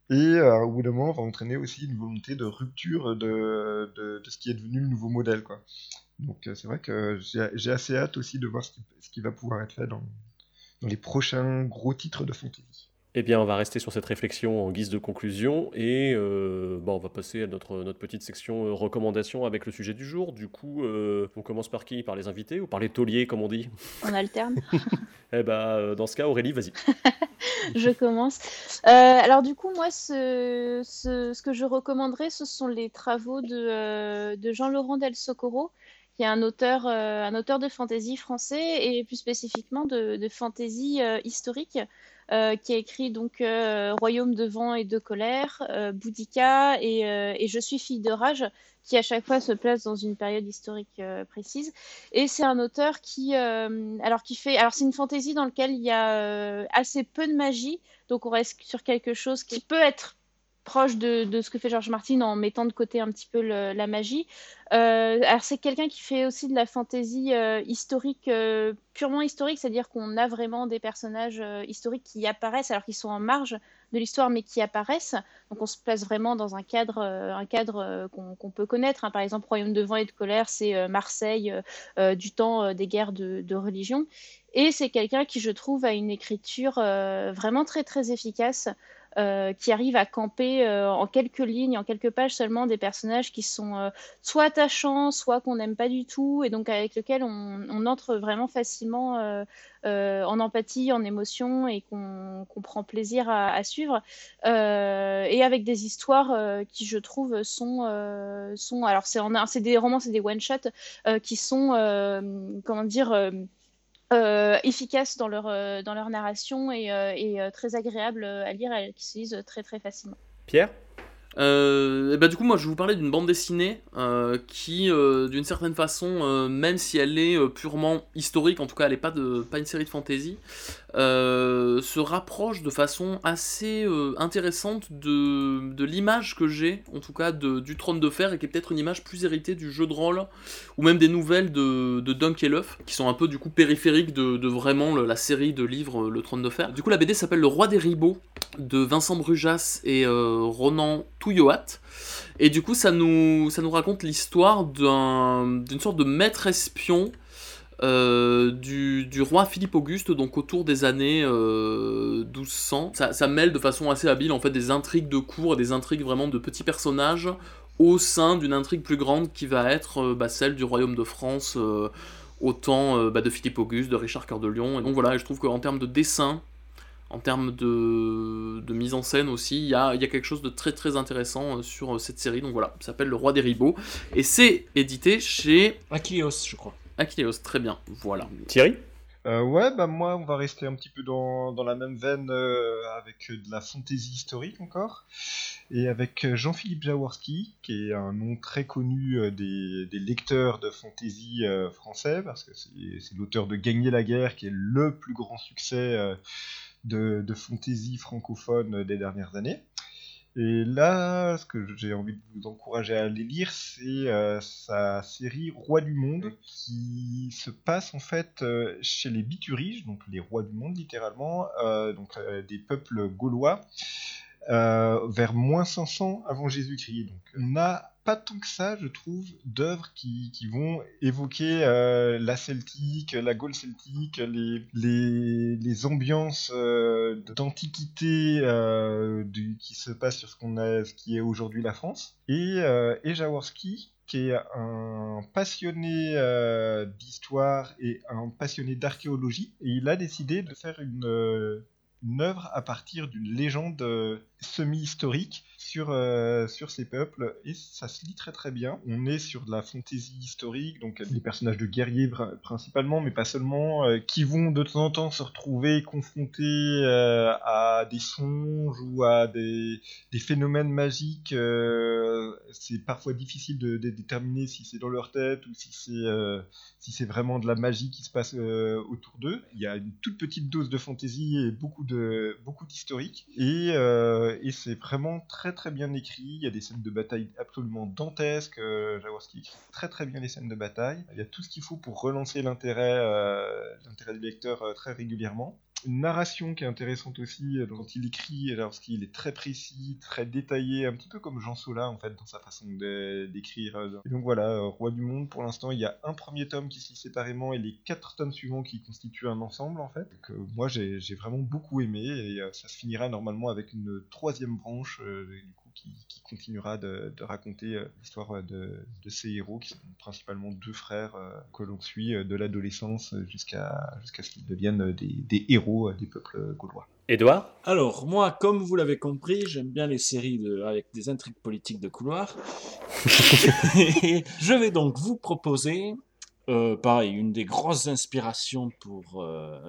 et euh, au bout d'un moment va entraîner aussi une volonté de rupture de, ce qui est devenu le nouveau modèle. Donc euh, c'est vrai que j'ai assez hâte aussi de voir ce qui va pouvoir être fait dans, dans les prochains gros titres de fantasy. Eh bien, on va rester sur cette réflexion en guise de conclusion et euh, bon, on va passer à notre, notre petite section euh, recommandations avec le sujet du jour. Du coup, euh, on commence par qui? Par les invités ou par les tauliers, comme on dit? On alterne. *laughs* eh ben, dans ce cas, Aurélie, vas-y. *laughs* je commence. alors, du coup, moi, ce, ce, ce, que je recommanderais, ce sont les travaux de, de Jean-Laurent Del Socorro qui est un auteur, un auteur de fantasy français et plus spécifiquement de, de fantasy historique. Euh, qui a écrit donc euh, Royaume de vent et de colère, euh, Boudica et, Je suis fille de rage, qui à chaque fois se place dans une période historique précise. Et c'est un auteur qui, alors qui fait, alors c'est une fantaisie dans laquelle il y a assez peu de magie, donc on reste sur quelque chose qui peut être proche de, ce que fait George Martin en mettant de côté un petit peu la magie. Euh, alors c'est quelqu'un qui fait aussi de la fantaisie euh, historique, euh, purement historique, c'est-à-dire qu'on a vraiment des personnages historiques qui apparaissent alors qu'ils sont en marge de l'histoire mais qui apparaissent. Donc on se place vraiment dans un cadre, un cadre qu'on peut connaître. Hein. Par exemple, Royaume de vent et de colère, c'est Marseille du temps des guerres de, de religion. Et c'est quelqu'un qui, je trouve, a une écriture vraiment très très efficace. Euh, qui arrive à camper euh, en quelques lignes, en quelques pages seulement, des personnages qui sont euh, soit attachants, soit qu'on n'aime pas du tout, et donc avec lesquels on, entre vraiment facilement en empathie, en émotion, et qu'on prend plaisir à, suivre, et avec des histoires qui, je trouve, sont, sont alors c'est des romans, c'est des one-shots, qui sont, comment dire, euh, efficaces dans leur, euh, dans leur narration et, euh, et très agréables à lire et qui se lisent très très facilement. Pierre euh, bah du coup, moi, je vais vous parler d'une bande dessinée euh, qui, euh, d'une certaine façon, même si elle est purement historique, en tout cas, elle n'est pas, de, pas une série de fantasy, se rapproche de façon assez intéressante de, l'image que j'ai, en tout cas, de, du Trône de Fer, et qui est peut-être une image plus héritée du jeu de rôle, ou même des nouvelles de, de Dunk et l'œuf, qui sont un peu, du coup, périphériques de, vraiment la série de livres Le Trône de Fer. Du coup, la BD s'appelle Le Roi des Ribauds, de Vincent Brujas et Ronan et du coup, ça nous raconte l'histoire d'une sorte de maître espion euh, du, roi Philippe Auguste, donc autour des années 1200. Euh, ça, mêle de façon assez habile en fait des intrigues de cour et des intrigues vraiment de petits personnages au sein d'une intrigue plus grande qui va être euh, bah, celle du royaume de France au temps bah, de Philippe Auguste, de Richard Cœur de Lion. Et donc voilà, je trouve qu'en termes de dessin, en termes de, mise en scène aussi, il y a, quelque chose de très très intéressant sur cette série. Donc voilà, ça s'appelle Le Roi des Ribauds. Et c'est édité chez. Aquileos, je crois. Aquileos, très bien. Voilà. Thierry euh, ouais, bah moi, on va rester un petit peu dans, la même veine avec de la fantaisie historique encore. Et avec Jean-Philippe Jaworski, qui est un nom très connu des, des lecteurs de fantaisie français, parce que c'est l'auteur de Gagner la guerre, qui est le plus grand succès de, de fantaisie francophone des dernières années. Et là, ce que j'ai envie de vous encourager à aller lire, c'est euh, sa série Roi du Monde, qui se passe en fait euh, chez les Bituriges, donc les rois du monde littéralement, euh, donc des peuples gaulois, vers moins 500 avant Jésus-Christ. Donc on a pas tant que ça, je trouve, d'œuvres qui, vont évoquer euh, la celtique, la Gaule celtique, les, les, ambiances euh, d'antiquité euh, qui se passent sur ce, qu'on a, ce qui est aujourd'hui la France. Et, Jaworski, qui est un passionné d'histoire et un passionné d'archéologie, il a décidé de faire une une œuvre à partir d'une légende semi-historique sur, euh, sur ces peuples et ça se lit très très bien. On est sur de la fantaisie historique, donc des personnages de guerriers principalement, mais pas seulement, euh, qui vont de temps en temps se retrouver confrontés euh, à des songes ou à des, des phénomènes magiques. c'est parfois difficile de, déterminer si c'est dans leur tête ou si c'est si vraiment de la magie qui se passe autour d'eux. Il y a une toute petite dose de fantaisie et beaucoup de beaucoup d'historique et, et c'est vraiment très très bien écrit. Il y a des scènes de bataille absolument dantesques. Euh, Jaworski écrit très très bien les scènes de bataille. Il y a tout ce qu'il faut pour relancer l'intérêt euh, l'intérêt du lecteur euh, très régulièrement narration qui est intéressante aussi euh, quand il écrit, lorsqu'il est très précis, très détaillé, un petit peu comme Jean Sola en fait dans sa façon d'écrire. Et donc voilà, euh, Roi du Monde, pour l'instant il y a un premier tome qui se lit séparément et les quatre tomes suivants qui constituent un ensemble en fait. Que moi j'ai vraiment beaucoup aimé et euh, ça se finira normalement avec une troisième branche du coup qui, continuera de, raconter l'histoire de, ces héros qui sont principalement deux frères que l'on suit de l'adolescence jusqu'à jusqu'à ce qu'ils deviennent des héros euh, des peuples gaulois. Edouard Alors, moi, comme vous l'avez compris, j'aime bien les séries avec des intrigues politiques de couloir. *laughs* *laughs* je vais donc vous proposer euh, pareil, une des grosses inspirations pour euh,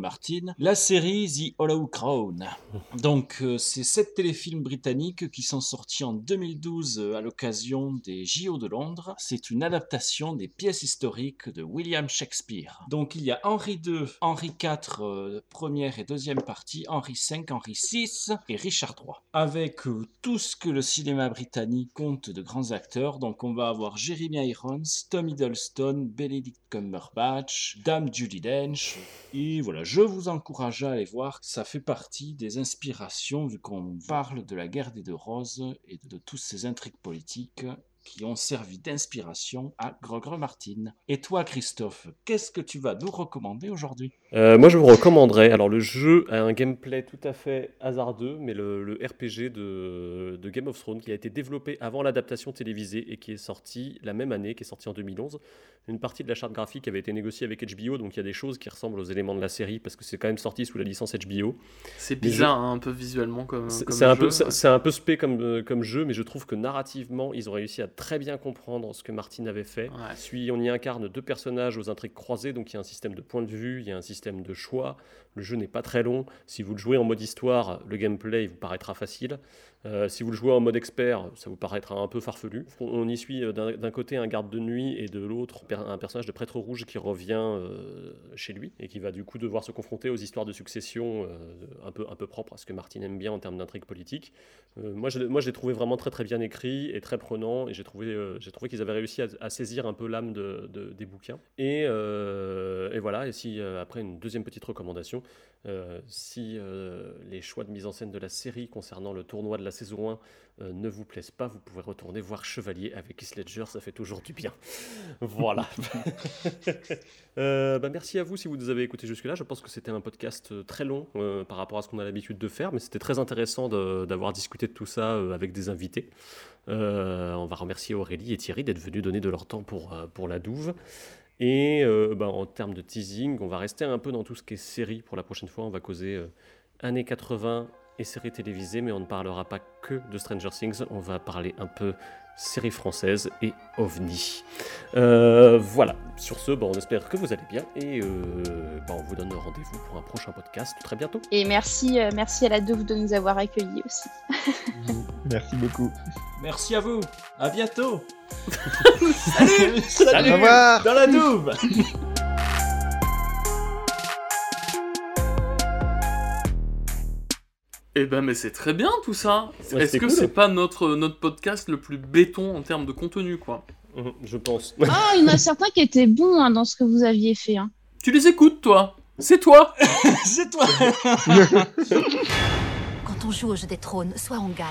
Martin, la série The Hollow Crown. *laughs* Donc, euh, c'est sept téléfilms britanniques qui sont sortis en 2012 euh, à l'occasion des JO de Londres. C'est une adaptation des pièces historiques de William Shakespeare. Donc, il y a Henri II, Henri IV, première et deuxième partie, Henri V, Henri VI et Richard III. Avec tout ce que le cinéma britannique compte de grands acteurs. Donc, on va avoir Jeremy Irons, Tom Hiddleston, Benedict Cumberbatch, Dame Judy Dench. Et voilà, je vous encourage à aller voir. Ça fait partie des inspirations vu qu'on parle de la guerre des deux roses et de, de toutes ces intrigues politiques qui ont servi d'inspiration à Grogre Martin. Et toi, Christophe, qu'est-ce que tu vas nous recommander aujourd'hui? Euh, Moi, je vous recommanderais. Alors, le jeu a un gameplay tout à fait hasardeux, mais le, RPG de, de, Game of Thrones qui a été développé avant l'adaptation télévisée et qui est sorti la même année, qui est sorti en 2011. Une partie de la charte graphique avait été négociée avec HBO, donc il y a des choses qui ressemblent aux éléments de la série parce que c'est quand même sorti sous la licence HBO. C'est bizarre, hein, un peu visuellement comme. C'est un, peu, c'est un peu spé comme, euh, comme jeu, mais je trouve que narrativement, ils ont réussi à très bien comprendre ce que Martin avait fait. Puis on y incarne deux personnages aux intrigues croisées, donc il y a un système de point de vue, il y a un système de choix. Le jeu n'est pas très long. Si vous le jouez en mode histoire, le gameplay vous paraîtra facile. Euh, si vous le jouez en mode expert, ça vous paraîtra un peu farfelu. On y suit euh, d'un côté un garde de nuit et de l'autre un personnage de prêtre rouge qui revient euh, chez lui et qui va du coup devoir se confronter aux histoires de succession un, peu, un peu propres à ce que Martin aime bien en termes d'intrigue politique. moi, je, moi, l'ai trouvé vraiment très très bien écrit et très prenant et j'ai trouvé, j'ai trouvé qu'ils avaient réussi à, saisir un peu l'âme de, des bouquins. Et, et, voilà, et si après une deuxième petite recommandation, si les choix de mise en scène de la série concernant le tournoi de la saison 1 euh, ne vous plaise pas, vous pouvez retourner voir Chevalier avec Heath Ledger, ça fait toujours du bien. *laughs* voilà. *laughs* Euh, bah, merci à vous si vous nous avez écoutés jusque-là. Je pense que c'était un podcast euh, très long par rapport à ce qu'on a l'habitude de faire, mais c'était très intéressant d'avoir discuté de tout ça avec des invités. on va remercier Aurélie et Thierry d'être venus donner de leur temps pour, pour la douve. Et bah, en termes de teasing, on va rester un peu dans tout ce qui est série pour la prochaine fois. On va causer années 80 et séries télévisées, mais on ne parlera pas que de Stranger Things, on va parler un peu séries françaises et OVNI. Euh, voilà, sur ce, bon, on espère que vous allez bien et euh, on vous donne rendez-vous pour un prochain podcast très bientôt. Et merci, euh, merci à la Douve de nous avoir accueillis aussi. *laughs* merci beaucoup. Merci à vous, à bientôt. *laughs* salut, salut, Au revoir. dans la Douve. *laughs* Eh ben, mais c'est très bien tout ça. Est-ce que c'est pas notre, notre podcast le plus béton en termes de contenu, quoi mhm, Je pense. Ah, il y en a certains qui étaient bons hein, dans ce que vous aviez fait. Hein. Tu les écoutes, toi C'est toi *laughs* C'est toi Quand on joue au jeu des trônes, soit on gagne,